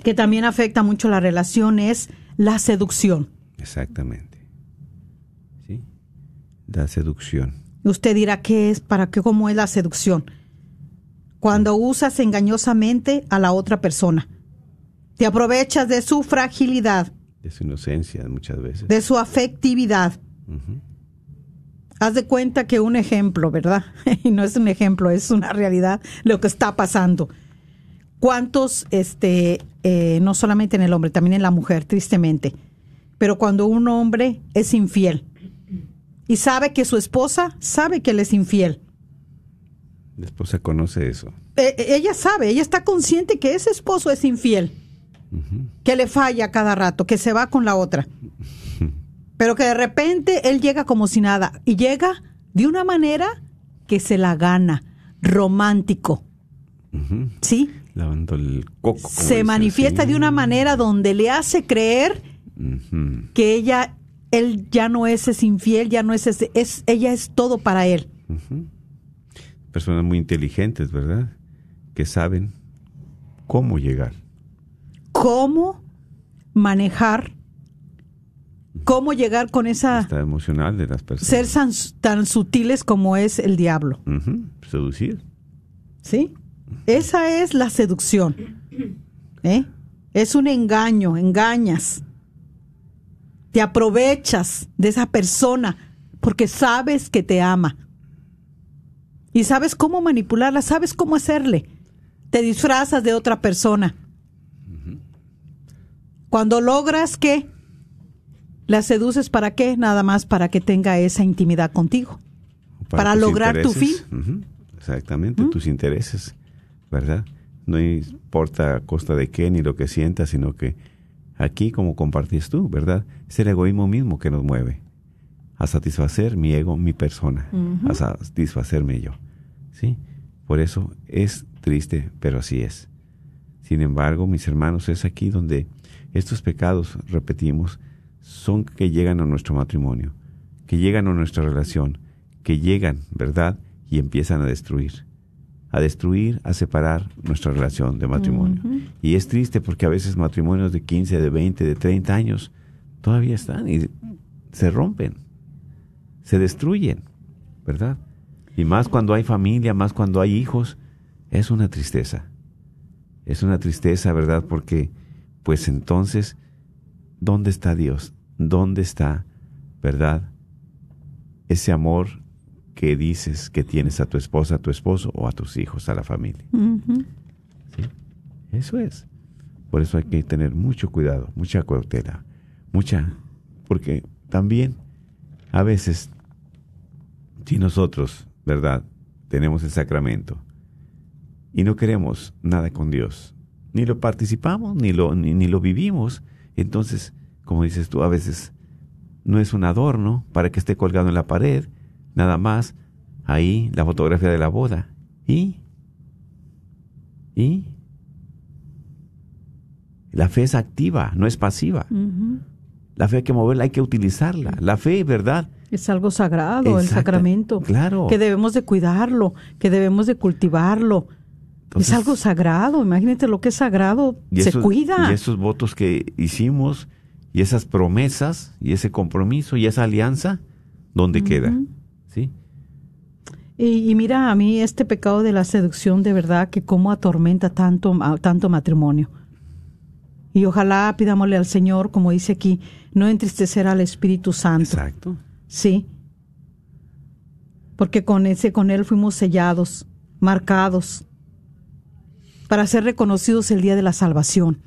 que también afecta mucho la relación es la seducción. Exactamente. Sí. La seducción. Usted dirá qué es, para qué, cómo es la seducción. Cuando usas engañosamente a la otra persona. Te aprovechas de su fragilidad, De su inocencia muchas veces. de su afectividad. Haz de cuenta que un ejemplo, ¿verdad? <laughs> Y no es un ejemplo, es una realidad lo que está pasando. ¿Cuántos, este, eh, no solamente en el hombre, también en la mujer, tristemente, pero cuando un hombre es infiel y sabe que su esposa sabe que él es infiel, La esposa conoce eso. eh, eh, ella sabe, ella está consciente que ese esposo es infiel, que le falla cada rato, que se va con la otra, pero que de repente él llega como si nada y llega de una manera que se la gana, romántico. ¿sí? Lavando el coco. como Se manifiesta de una manera donde le hace creer que ella, él ya no es, es infiel, ya no es, ese- es, ella es todo para él. Personas muy inteligentes, ¿verdad? Que saben cómo llegar. Cómo manejar, cómo llegar con esa Está emocional de las personas. ser tan, tan sutiles como es el diablo. Seducir. ¿Sí? Esa es la seducción. ¿eh? Es un engaño, engañas. Te aprovechas de esa persona porque sabes que te ama. Y sabes cómo manipularla, sabes cómo hacerle. Te disfrazas de otra persona. Cuando logras que la seduces para qué? Nada más para que tenga esa intimidad contigo. Para lograr tu. Ujú, Exactamente, tus intereses, ¿verdad? No importa a costa de qué ni lo que sientas, sino que aquí, como compartís tú, ¿verdad? Es el egoísmo mismo que nos mueve a satisfacer mi ego, mi persona, a satisfacerme yo. ¿Sí? Por eso es triste, pero así es. Sin embargo, mis hermanos, es aquí donde estos pecados, repetimos, son que llegan a nuestro matrimonio, que llegan a nuestra relación, que llegan, ¿verdad? Y empiezan a destruir, a destruir, a separar nuestra relación de matrimonio. Y es triste porque a veces matrimonios de 15, de 20, de 30 años todavía están y se rompen, se destruyen, ¿verdad? Y más cuando hay familia, más cuando hay hijos, es una tristeza. Es una tristeza, ¿verdad? Porque, pues entonces, ¿dónde está Dios? ¿Dónde está, verdad? Ese amor que dices que tienes a tu esposa, a tu esposo o a tus hijos, a la familia. Ujú. Eso es. Por eso hay que tener mucho cuidado, mucha cautela, mucha, porque también a veces, si nosotros, ¿verdad?, tenemos el sacramento y no queremos nada con Dios, ni lo participamos, ni lo, ni, ni lo vivimos, entonces, como dices tú, a veces no es un adorno para que esté colgado en la pared, nada más ahí la fotografía de la boda. ¿Y? ¿Y? La fe es activa, no es pasiva. La fe hay que moverla, hay que utilizarla. La fe, ¿verdad? Es algo sagrado, el sacramento. claro. Que debemos de cuidarlo, que debemos de cultivarlo. Entonces- es algo sagrado. Imagínate lo que es sagrado. Y se esos- cuida. Y esos votos que hicimos, y esas promesas, y ese compromiso, y esa alianza, ¿dónde queda? ¿Sí? Y, y mira, a mí este pecado de la seducción, de verdad, que cómo atormenta tanto, tanto matrimonio. Y ojalá pidámosle al Señor, como dice aquí, no entristecer al Espíritu Santo. Exacto. Sí. Porque con ese, con él fuimos sellados, marcados, para ser reconocidos el día de la salvación.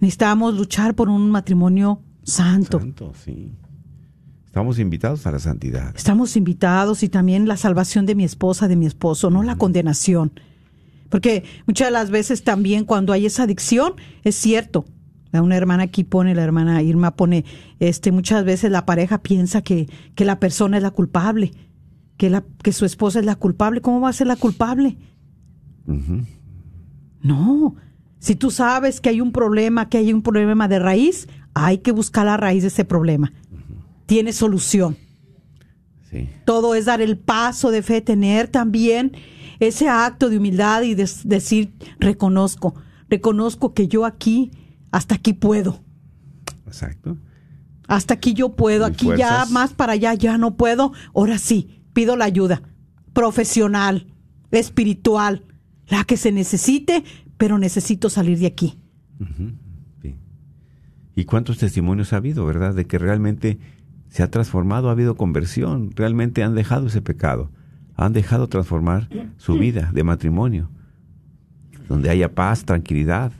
Necesitábamos luchar por un matrimonio santo. Santo, sí. Estamos invitados a la santidad. Estamos invitados y también la salvación de mi esposa, de mi esposo, no la condenación. Porque muchas de las veces también cuando hay esa adicción, es cierto. Una hermana aquí pone, la hermana Irma pone, este, muchas veces la pareja piensa que, que la persona es la culpable, que, la, que su esposa es la culpable. ¿Cómo va a ser la culpable? No. Si tú sabes que hay un problema, que hay un problema de raíz, hay que buscar la raíz de ese problema. Tiene solución. Sí. Todo es dar el paso de fe, tener también ese acto de humildad y decir, reconozco, reconozco que yo aquí, hasta aquí puedo, Exacto. hasta aquí yo puedo, Mis aquí ya más para allá ya no puedo, ahora sí, pido la ayuda profesional, espiritual, la que se necesite, pero necesito salir de aquí. Sí. ¿Y cuántos testimonios ha habido, verdad? De que realmente se ha transformado, ha habido conversión, realmente han dejado ese pecado, han dejado transformar su vida de matrimonio, donde haya paz, tranquilidad.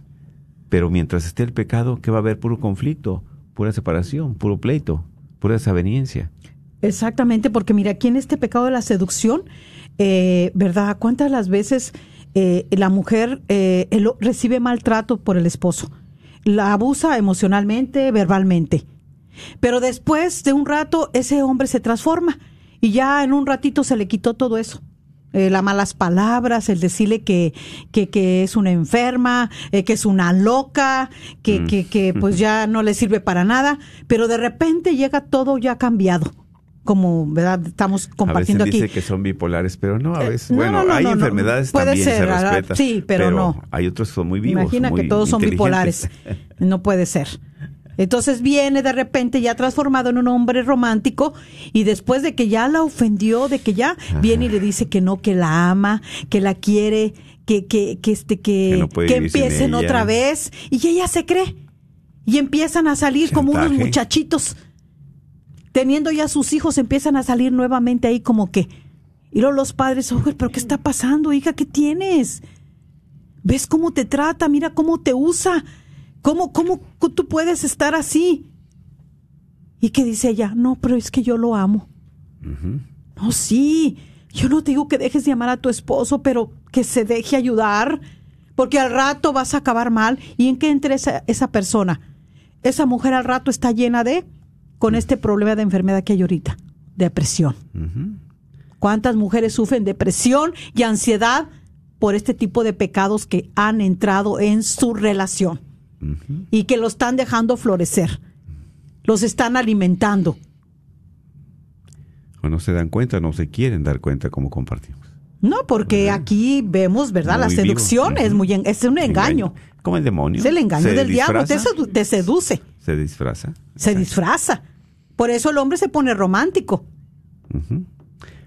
Pero mientras esté el pecado, ¿qué va a haber? Puro conflicto, pura separación, puro pleito, pura desaveniencia. Exactamente, porque mira, aquí en este pecado de la seducción, eh, ¿verdad? ¿Cuántas las veces eh, la mujer eh, el- recibe maltrato por el esposo? La abusa emocionalmente, verbalmente. Pero después de un rato, ese hombre se transforma y ya en un ratito se le quitó todo eso. Eh, las malas palabras, el decirle que, que, que es una enferma, eh, que es una loca, que, que, que pues <laughs> ya no le sirve para nada, pero de repente llega todo ya cambiado, como verdad estamos A veces compartiendo aquí. dice que son bipolares, pero no, a Eh, veces, no, bueno, no, no, hay enfermedades Puede también, ser, se ¿verdad? respeta. Sí, pero no. Hay otros que son muy vivos. Imagina muy que todos son bipolares. <laughs> No puede ser. Entonces viene de repente ya transformado en un hombre romántico y después de que ya la ofendió, de que ya viene y le dice que no, que la ama, que la quiere, que, que, que este, que, Que no empiecen otra vez y ella se cree y empiezan a salir como unos muchachitos teniendo ya sus hijos empiezan a salir nuevamente ahí como que y luego los padres, oye, pero ¿qué está pasando, hija? ¿Qué tienes? ¿Ves cómo te trata? Mira cómo te usa. ¿Cómo, cómo tú puedes estar así? ¿Y qué dice ella? No, pero es que yo lo amo. No, sí. Yo no te digo que dejes de amar a tu esposo, pero que se deje ayudar, porque al rato vas a acabar mal. ¿Y en qué entra esa, esa persona? Esa mujer al rato está llena de, con este problema de enfermedad que hay ahorita, depresión. ¿Cuántas mujeres sufren depresión y ansiedad por este tipo de pecados que han entrado en su relación y que lo están dejando florecer? Los están alimentando. O no se dan cuenta, no se quieren dar cuenta como compartimos. No, porque aquí vemos, ¿verdad? La Muy vivo. seducción es Ujú. muy en- es un engaño. Como el demonio. Es el engaño del diablo, te, disfraza, sedu- te seduce, Se disfraza. se disfraza. Por eso el hombre se pone romántico.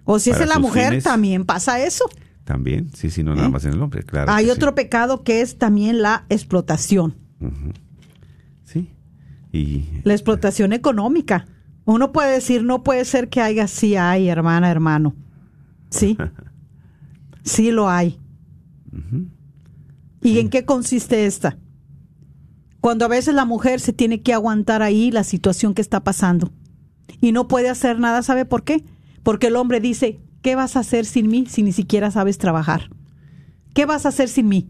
O si Para es la mujer, fines. también pasa eso. También, sí, sí, no nada ¿Eh? más en el hombre, claro. Hay otro sí. pecado que es también la explotación. Sí. Y La explotación económica. Uno puede decir, no puede ser que haya, sí hay, hermana, hermano. Sí. <laughs> Sí lo hay. ¿Y en qué consiste esta? Cuando a veces la mujer se tiene que aguantar ahí la situación que está pasando y no puede hacer nada, ¿sabe por qué? Porque el hombre dice, ¿qué vas a hacer sin mí si ni siquiera sabes trabajar? ¿Qué vas a hacer sin mí?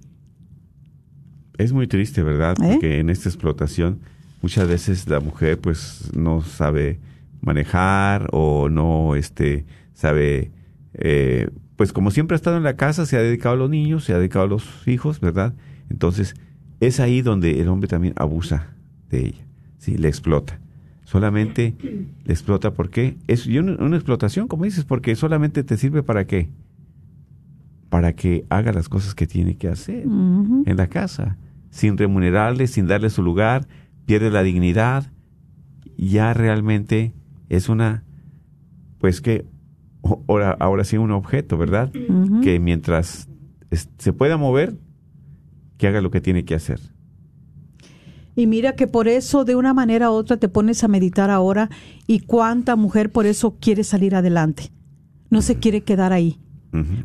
es muy triste, ¿verdad? ¿Eh? Porque en esta explotación muchas veces la mujer pues no sabe manejar o no este sabe eh, pues como siempre ha estado en la casa se ha dedicado a los niños se ha dedicado a los hijos verdad entonces es ahí donde el hombre también abusa de ella sí le explota. Solamente le explota porque es una, una explotación como dices porque solamente te sirve para qué para que haga las cosas que tiene que hacer en la casa, sin remunerarle, sin darle su lugar, pierde la dignidad, ya realmente es una, pues que, ahora, ahora sí un objeto, ¿verdad? Que mientras se pueda mover, que haga lo que tiene que hacer. Y mira que por eso de una manera u otra te pones a meditar ahora y cuánta mujer por eso quiere salir adelante. No se quiere quedar ahí.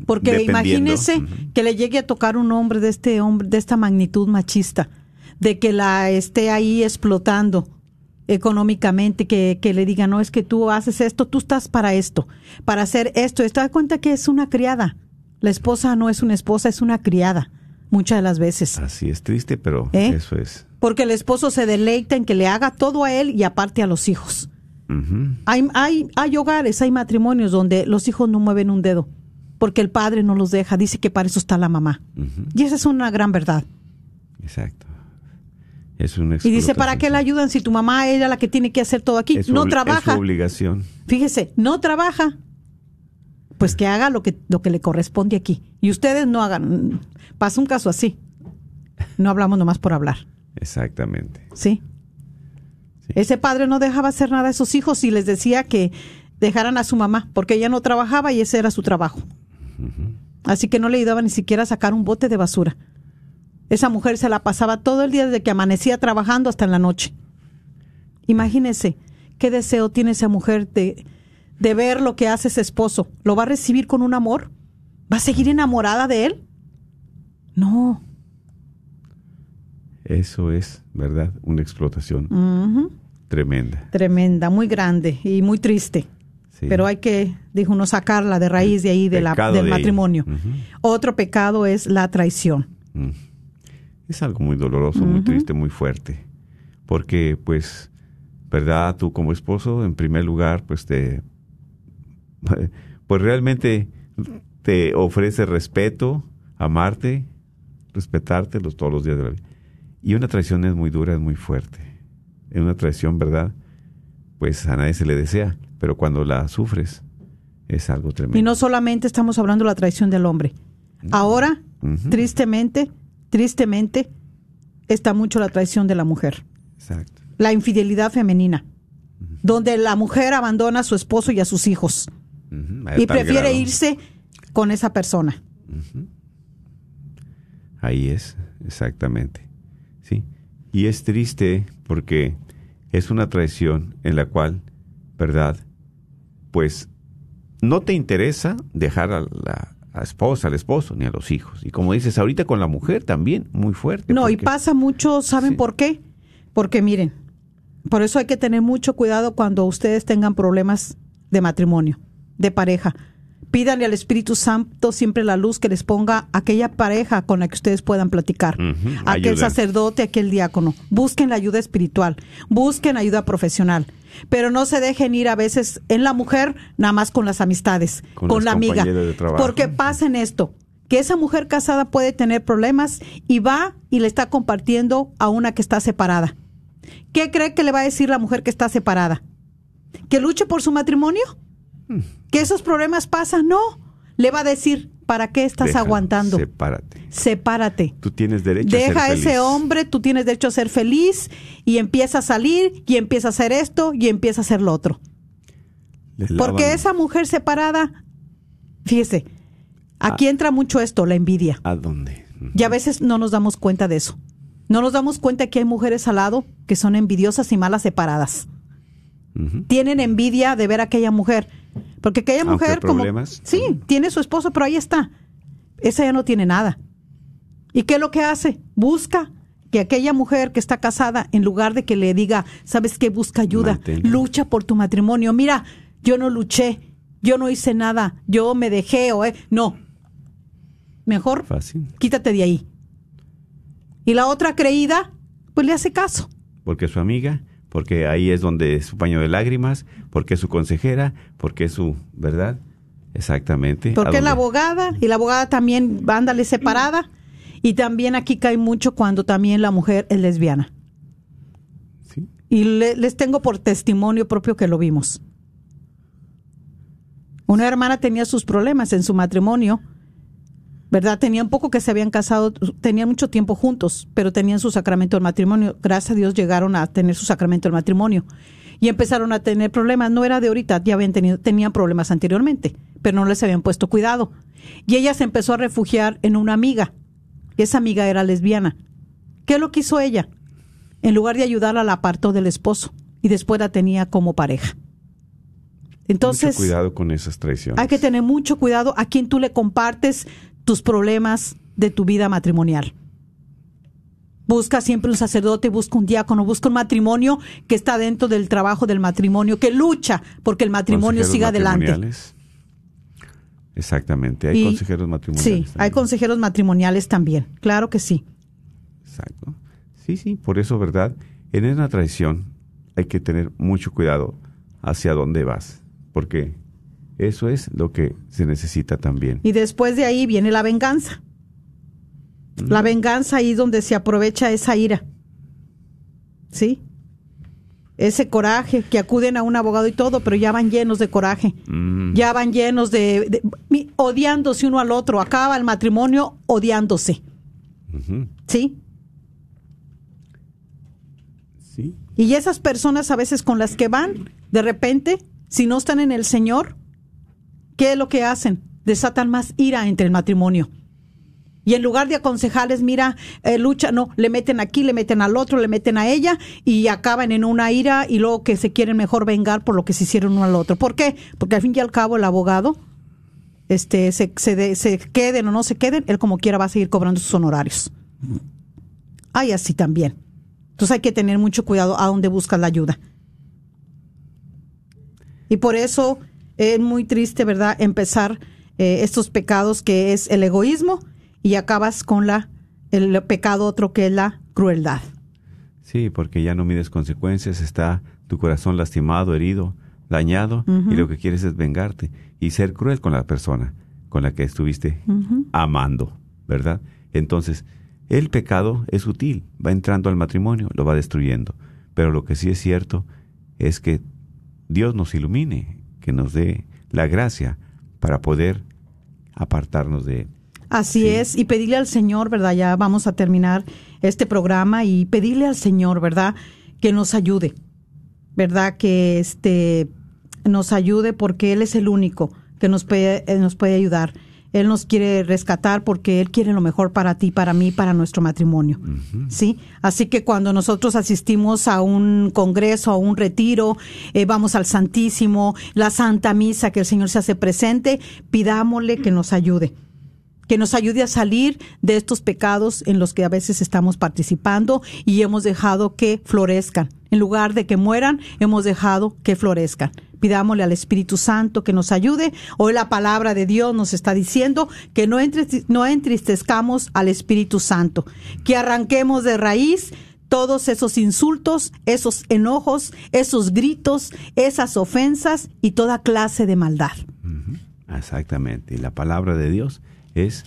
Porque imagínese que le llegue a tocar un hombre de este hombre de esta magnitud machista, de que la esté ahí explotando económicamente, que, que le diga, no, es que tú haces esto, tú estás para esto, para hacer esto. ¿Te das cuenta que es una criada? La esposa no es una esposa, es una criada, muchas de las veces. Así es triste, pero ¿Eh? eso es. Porque el esposo se deleita en que le haga todo a él y aparte a los hijos. Hay, hay, hay hogares, hay matrimonios donde los hijos no mueven un dedo, porque el padre no los deja, dice que para eso está la mamá. Y esa es una gran verdad. Exacto. Es Y dice, ¿para qué la ayudan si tu mamá era la que tiene que hacer todo aquí? Es no obli- Es trabaja. su obligación. Fíjese, no trabaja. Pues que haga lo que, lo que le corresponde aquí. Y ustedes no hagan. Pasa un caso así. No hablamos nomás por hablar. Exactamente. ¿Sí? Sí. Ese padre no dejaba hacer nada a esos hijos y les decía que dejaran a su mamá, porque ella no trabajaba y ese era su trabajo. Así que no le ayudaba ni siquiera a sacar un bote de basura. Esa mujer se la pasaba todo el día desde que amanecía trabajando hasta en la noche. Imagínese qué deseo tiene esa mujer de, de ver lo que hace ese esposo. ¿Lo va a recibir con un amor? ¿Va a seguir enamorada de él? No. Eso es, ¿verdad? Una explotación tremenda. Tremenda, muy grande y muy triste. Sí. Pero hay que, dijo uno, sacarla de raíz de ahí de la, Pecado del de matrimonio. Otro pecado es la traición. Es algo muy doloroso, muy triste, muy fuerte. Porque, pues, ¿verdad? Tú como esposo, en primer lugar, pues te... Pues realmente te ofrece respeto, amarte, respetarte los, todos los días de la vida. Y una traición es muy dura, es muy fuerte. En una traición, ¿verdad? Pues a nadie se le desea, pero cuando la sufres es algo tremendo. Y no solamente estamos hablando de la traición del hombre. Ahora, tristemente, tristemente, está mucho la traición de la mujer. Exacto. la infidelidad femenina, donde la mujer abandona a su esposo y a sus hijos y prefiere grado. irse con esa persona. Ahí es, exactamente. Sí. Y es triste porque es una traición en la cual, ¿verdad? Pues no te interesa dejar a la a esposa, al esposo, ni a los hijos. Y como dices, ahorita con la mujer también, muy fuerte. No, y pasa mucho, ¿saben Sí. por qué? Porque miren, por eso hay que tener mucho cuidado cuando ustedes tengan problemas de matrimonio, de pareja. Pídanle al Espíritu Santo siempre la luz que les ponga aquella pareja con la que ustedes puedan platicar. Aquel sacerdote, aquel diácono. Busquen la ayuda espiritual, busquen ayuda profesional. Pero no se dejen ir a veces en la mujer nada más con las amistades, Con la amiga. de trabajo. Porque pasen esto, que esa mujer casada puede tener problemas y va y le está compartiendo a una que está separada. ¿Qué cree que le va a decir la mujer que está separada? ¿Que luche por su matrimonio? ¿Que esos problemas pasan? No. Le va a decir, ¿para qué estás aguantando? Sepárate. Sepárate. Tú tienes derecho a ser Deja a feliz. ese hombre, tú tienes derecho a ser feliz y empieza a salir y empieza a hacer esto y empieza a hacer lo otro. Porque lavan- esa mujer separada, fíjese, aquí entra mucho esto, la envidia. ¿A dónde? Y a veces no nos damos cuenta de eso. No nos damos cuenta que hay mujeres al lado que son envidiosas y malas separadas. Tienen envidia de ver a aquella mujer. Porque aquella Aunque mujer, como. Sí, tiene su esposo, pero ahí está. Esa ya no tiene nada. ¿Y qué es lo que hace? Busca que aquella mujer que está casada, en lugar de que le diga, ¿sabes qué? Busca ayuda, Mantenga. lucha por tu matrimonio. Mira, yo no luché, yo no hice nada, yo me dejé o... eh". No. Mejor Fácil. quítate de ahí. Y la otra creída, pues le hace caso. Porque su amiga, porque ahí es donde es su paño de lágrimas, porque es su consejera, porque es su, ¿verdad? Exactamente. Porque ¿A es la abogada y la abogada también ándale separada. Y también aquí cae mucho cuando también la mujer es lesbiana. Sí. Y le- les tengo por testimonio propio que lo vimos. Una hermana tenía sus problemas en su matrimonio, ¿verdad? Tenían poco que se habían casado, tenían mucho tiempo juntos, pero tenían su sacramento del matrimonio. Gracias a Dios llegaron a tener su sacramento del matrimonio. Y empezaron a tener problemas, no era de ahorita, ya habían tenido, tenían problemas anteriormente, pero no les habían puesto cuidado. Y ella se empezó a refugiar en una amiga, y esa amiga era lesbiana. ¿Qué es lo que hizo ella? En lugar de ayudarla, la apartó del esposo y después la tenía como pareja. Entonces, Mucho cuidado con esas traiciones. hay que tener mucho cuidado a quien tú le compartes tus problemas de tu vida matrimonial. Busca siempre un sacerdote, busca un diácono, busca un matrimonio que está dentro del trabajo del matrimonio, que lucha porque el matrimonio siga adelante. matrimoniales. Exactamente, hay Y- consejeros matrimoniales. Sí, hay también. consejeros matrimoniales también, claro que sí. Exacto. Sí, sí, por eso, ¿verdad? En una traición hay que tener mucho cuidado hacia dónde vas, porque eso es lo que se necesita también. Y después de ahí viene la venganza. La venganza ahí donde se aprovecha esa ira. ¿Sí? Ese coraje, que acuden a un abogado y todo, pero ya van llenos de coraje. Mm, Ya van llenos de, odiándose uno al otro. Acaba el matrimonio odiándose. ¿Sí? Sí, Y esas personas a veces con las que van, de repente, si no están en el Señor, ¿qué es lo que hacen? Desatan más ira entre el matrimonio. Y en lugar de aconsejarles, mira, eh, lucha, no, le meten aquí, le meten al otro, le meten a ella y acaban en una ira y luego que se quieren mejor vengar por lo que se hicieron uno al otro. ¿Por qué? Porque al fin y al cabo el abogado, este, se, se, de- se queden o no se queden, él como quiera va a seguir cobrando sus honorarios. Hay así también. Entonces hay que tener mucho cuidado a dónde buscas la ayuda. Y por eso es muy triste, ¿verdad?, empezar eh, estos pecados que es el egoísmo y acabas con la el pecado otro que es la crueldad. sí, porque ya no mides consecuencias, está tu corazón lastimado, herido, dañado, y lo que quieres es vengarte y ser cruel con la persona con la que estuviste amando, ¿verdad? Entonces, el pecado es sutil, va entrando al matrimonio, lo va destruyendo. Pero lo que sí es cierto es que Dios nos ilumine, que nos dé la gracia para poder apartarnos de él. Así es, y pedirle al Señor, ¿verdad? Ya vamos a terminar este programa y pedirle al Señor, ¿verdad? que nos ayude, ¿verdad? Que este nos ayude porque Él es el único que nos puede, nos puede ayudar. Él nos quiere rescatar porque Él quiere lo mejor para ti, para mí, para nuestro matrimonio. ¿Sí? Así que cuando nosotros asistimos a un congreso, a un retiro, eh, vamos al Santísimo, la Santa Misa, que el Señor se hace presente, pidámosle que nos ayude que nos ayude a salir de estos pecados en los que a veces estamos participando y hemos dejado que florezcan. En lugar de que mueran, hemos dejado que florezcan. Pidámosle al Espíritu Santo que nos ayude. Hoy la palabra de Dios nos está diciendo que no, no entristezcamos al Espíritu Santo, que arranquemos de raíz todos esos insultos, esos enojos, esos gritos, esas ofensas y toda clase de maldad. Exactamente. Y la palabra de Dios es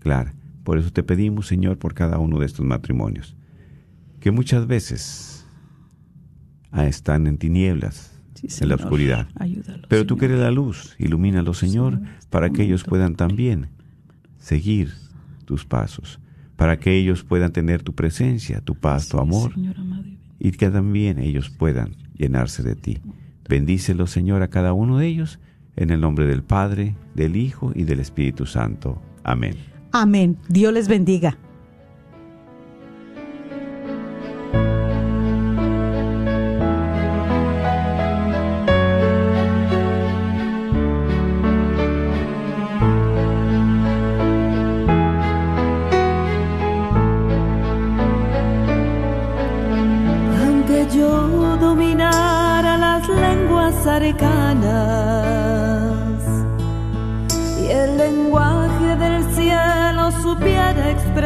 clara. Por eso te pedimos, Señor, por cada uno de estos matrimonios, que muchas veces ah, están en tinieblas, en la oscuridad. Pero tú que eres la luz, ilumínalo, Señor, para que ellos puedan también seguir tus pasos, para que ellos puedan tener tu presencia, tu paz, tu amor, y que también ellos puedan llenarse de ti. Bendícelo, Señor, a cada uno de ellos en el nombre del Padre, del Hijo y del Espíritu Santo. Amén. Amén. Dios les bendiga.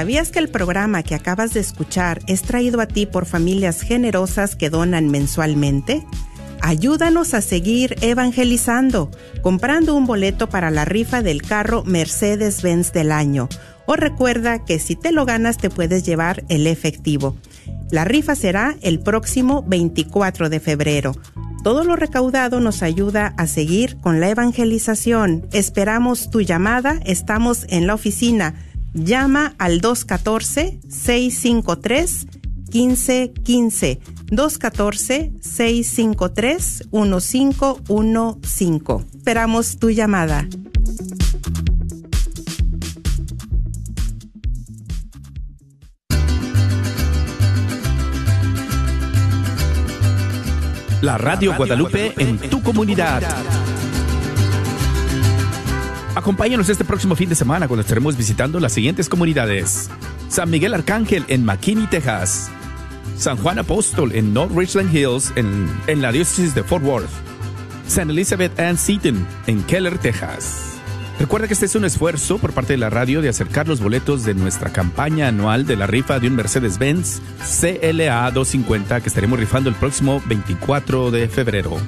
¿Sabías que el programa que acabas de escuchar es traído a ti por familias generosas que donan mensualmente? Ayúdanos a seguir evangelizando, comprando un boleto para la rifa del carro Mercedes-Benz del año. O recuerda que si te lo ganas te puedes llevar el efectivo. La rifa será el próximo 24 de febrero. Todo lo recaudado nos ayuda a seguir con la evangelización. Esperamos tu llamada. Estamos en la oficina Llama al 214-653-1515. 214-653-1515. Esperamos tu llamada. La Radio Guadalupe en tu comunidad. Acompáñanos este próximo fin de semana cuando estaremos visitando las siguientes comunidades. San Miguel Arcángel en McKinney, Texas. San Juan Apóstol en North Richland Hills en, en la diócesis de Fort Worth. San Elizabeth Ann Seaton en Keller, Texas. Recuerda que este es un esfuerzo por parte de la radio de acercar los boletos de nuestra campaña anual de la rifa de un Mercedes-Benz CLA 250 que estaremos rifando el próximo 24 de febrero.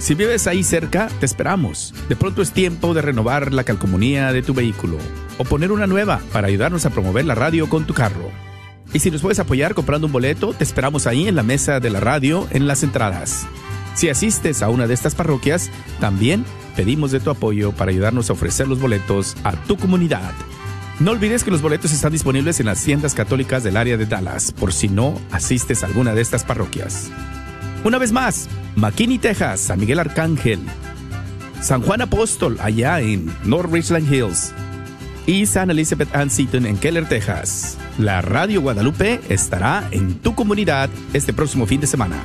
Si vives ahí cerca, te esperamos. De pronto es tiempo de renovar la calcomunía de tu vehículo o poner una nueva para ayudarnos a promover la radio con tu carro. Y si nos puedes apoyar comprando un boleto, te esperamos ahí en la mesa de la radio en las entradas. Si asistes a una de estas parroquias, también pedimos de tu apoyo para ayudarnos a ofrecer los boletos a tu comunidad. No olvides que los boletos están disponibles en las tiendas católicas del área de Dallas, por si no asistes a alguna de estas parroquias. Una vez más, McKinney, Texas, San Miguel Arcángel, San Juan Apóstol, allá en North Richland Hills, y San Elizabeth Ann Seaton en Keller, Texas. La Radio Guadalupe estará en tu comunidad este próximo fin de semana.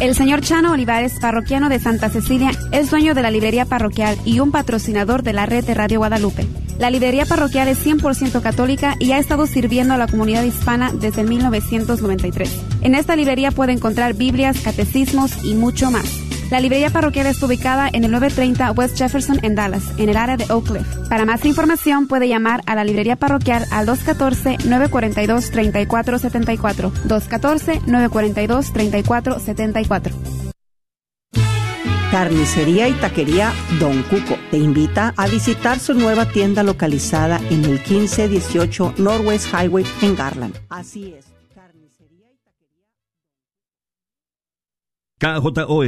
El señor Chano Olivares, parroquiano de Santa Cecilia, es dueño de la librería parroquial y un patrocinador de la red de Radio Guadalupe. La librería parroquial es 100% católica y ha estado sirviendo a la comunidad hispana desde 1993. En esta librería puede encontrar Biblias, catecismos y mucho más. La librería parroquial está ubicada en el 930 West Jefferson en Dallas, en el área de Oak Cliff. Para más información puede llamar a la librería parroquial al 214-942-3474. 214-942-3474. Carnicería y Taquería Don Cuco te invita a visitar su nueva tienda localizada en el 1518 Northwest Highway en Garland. Así es. KJOR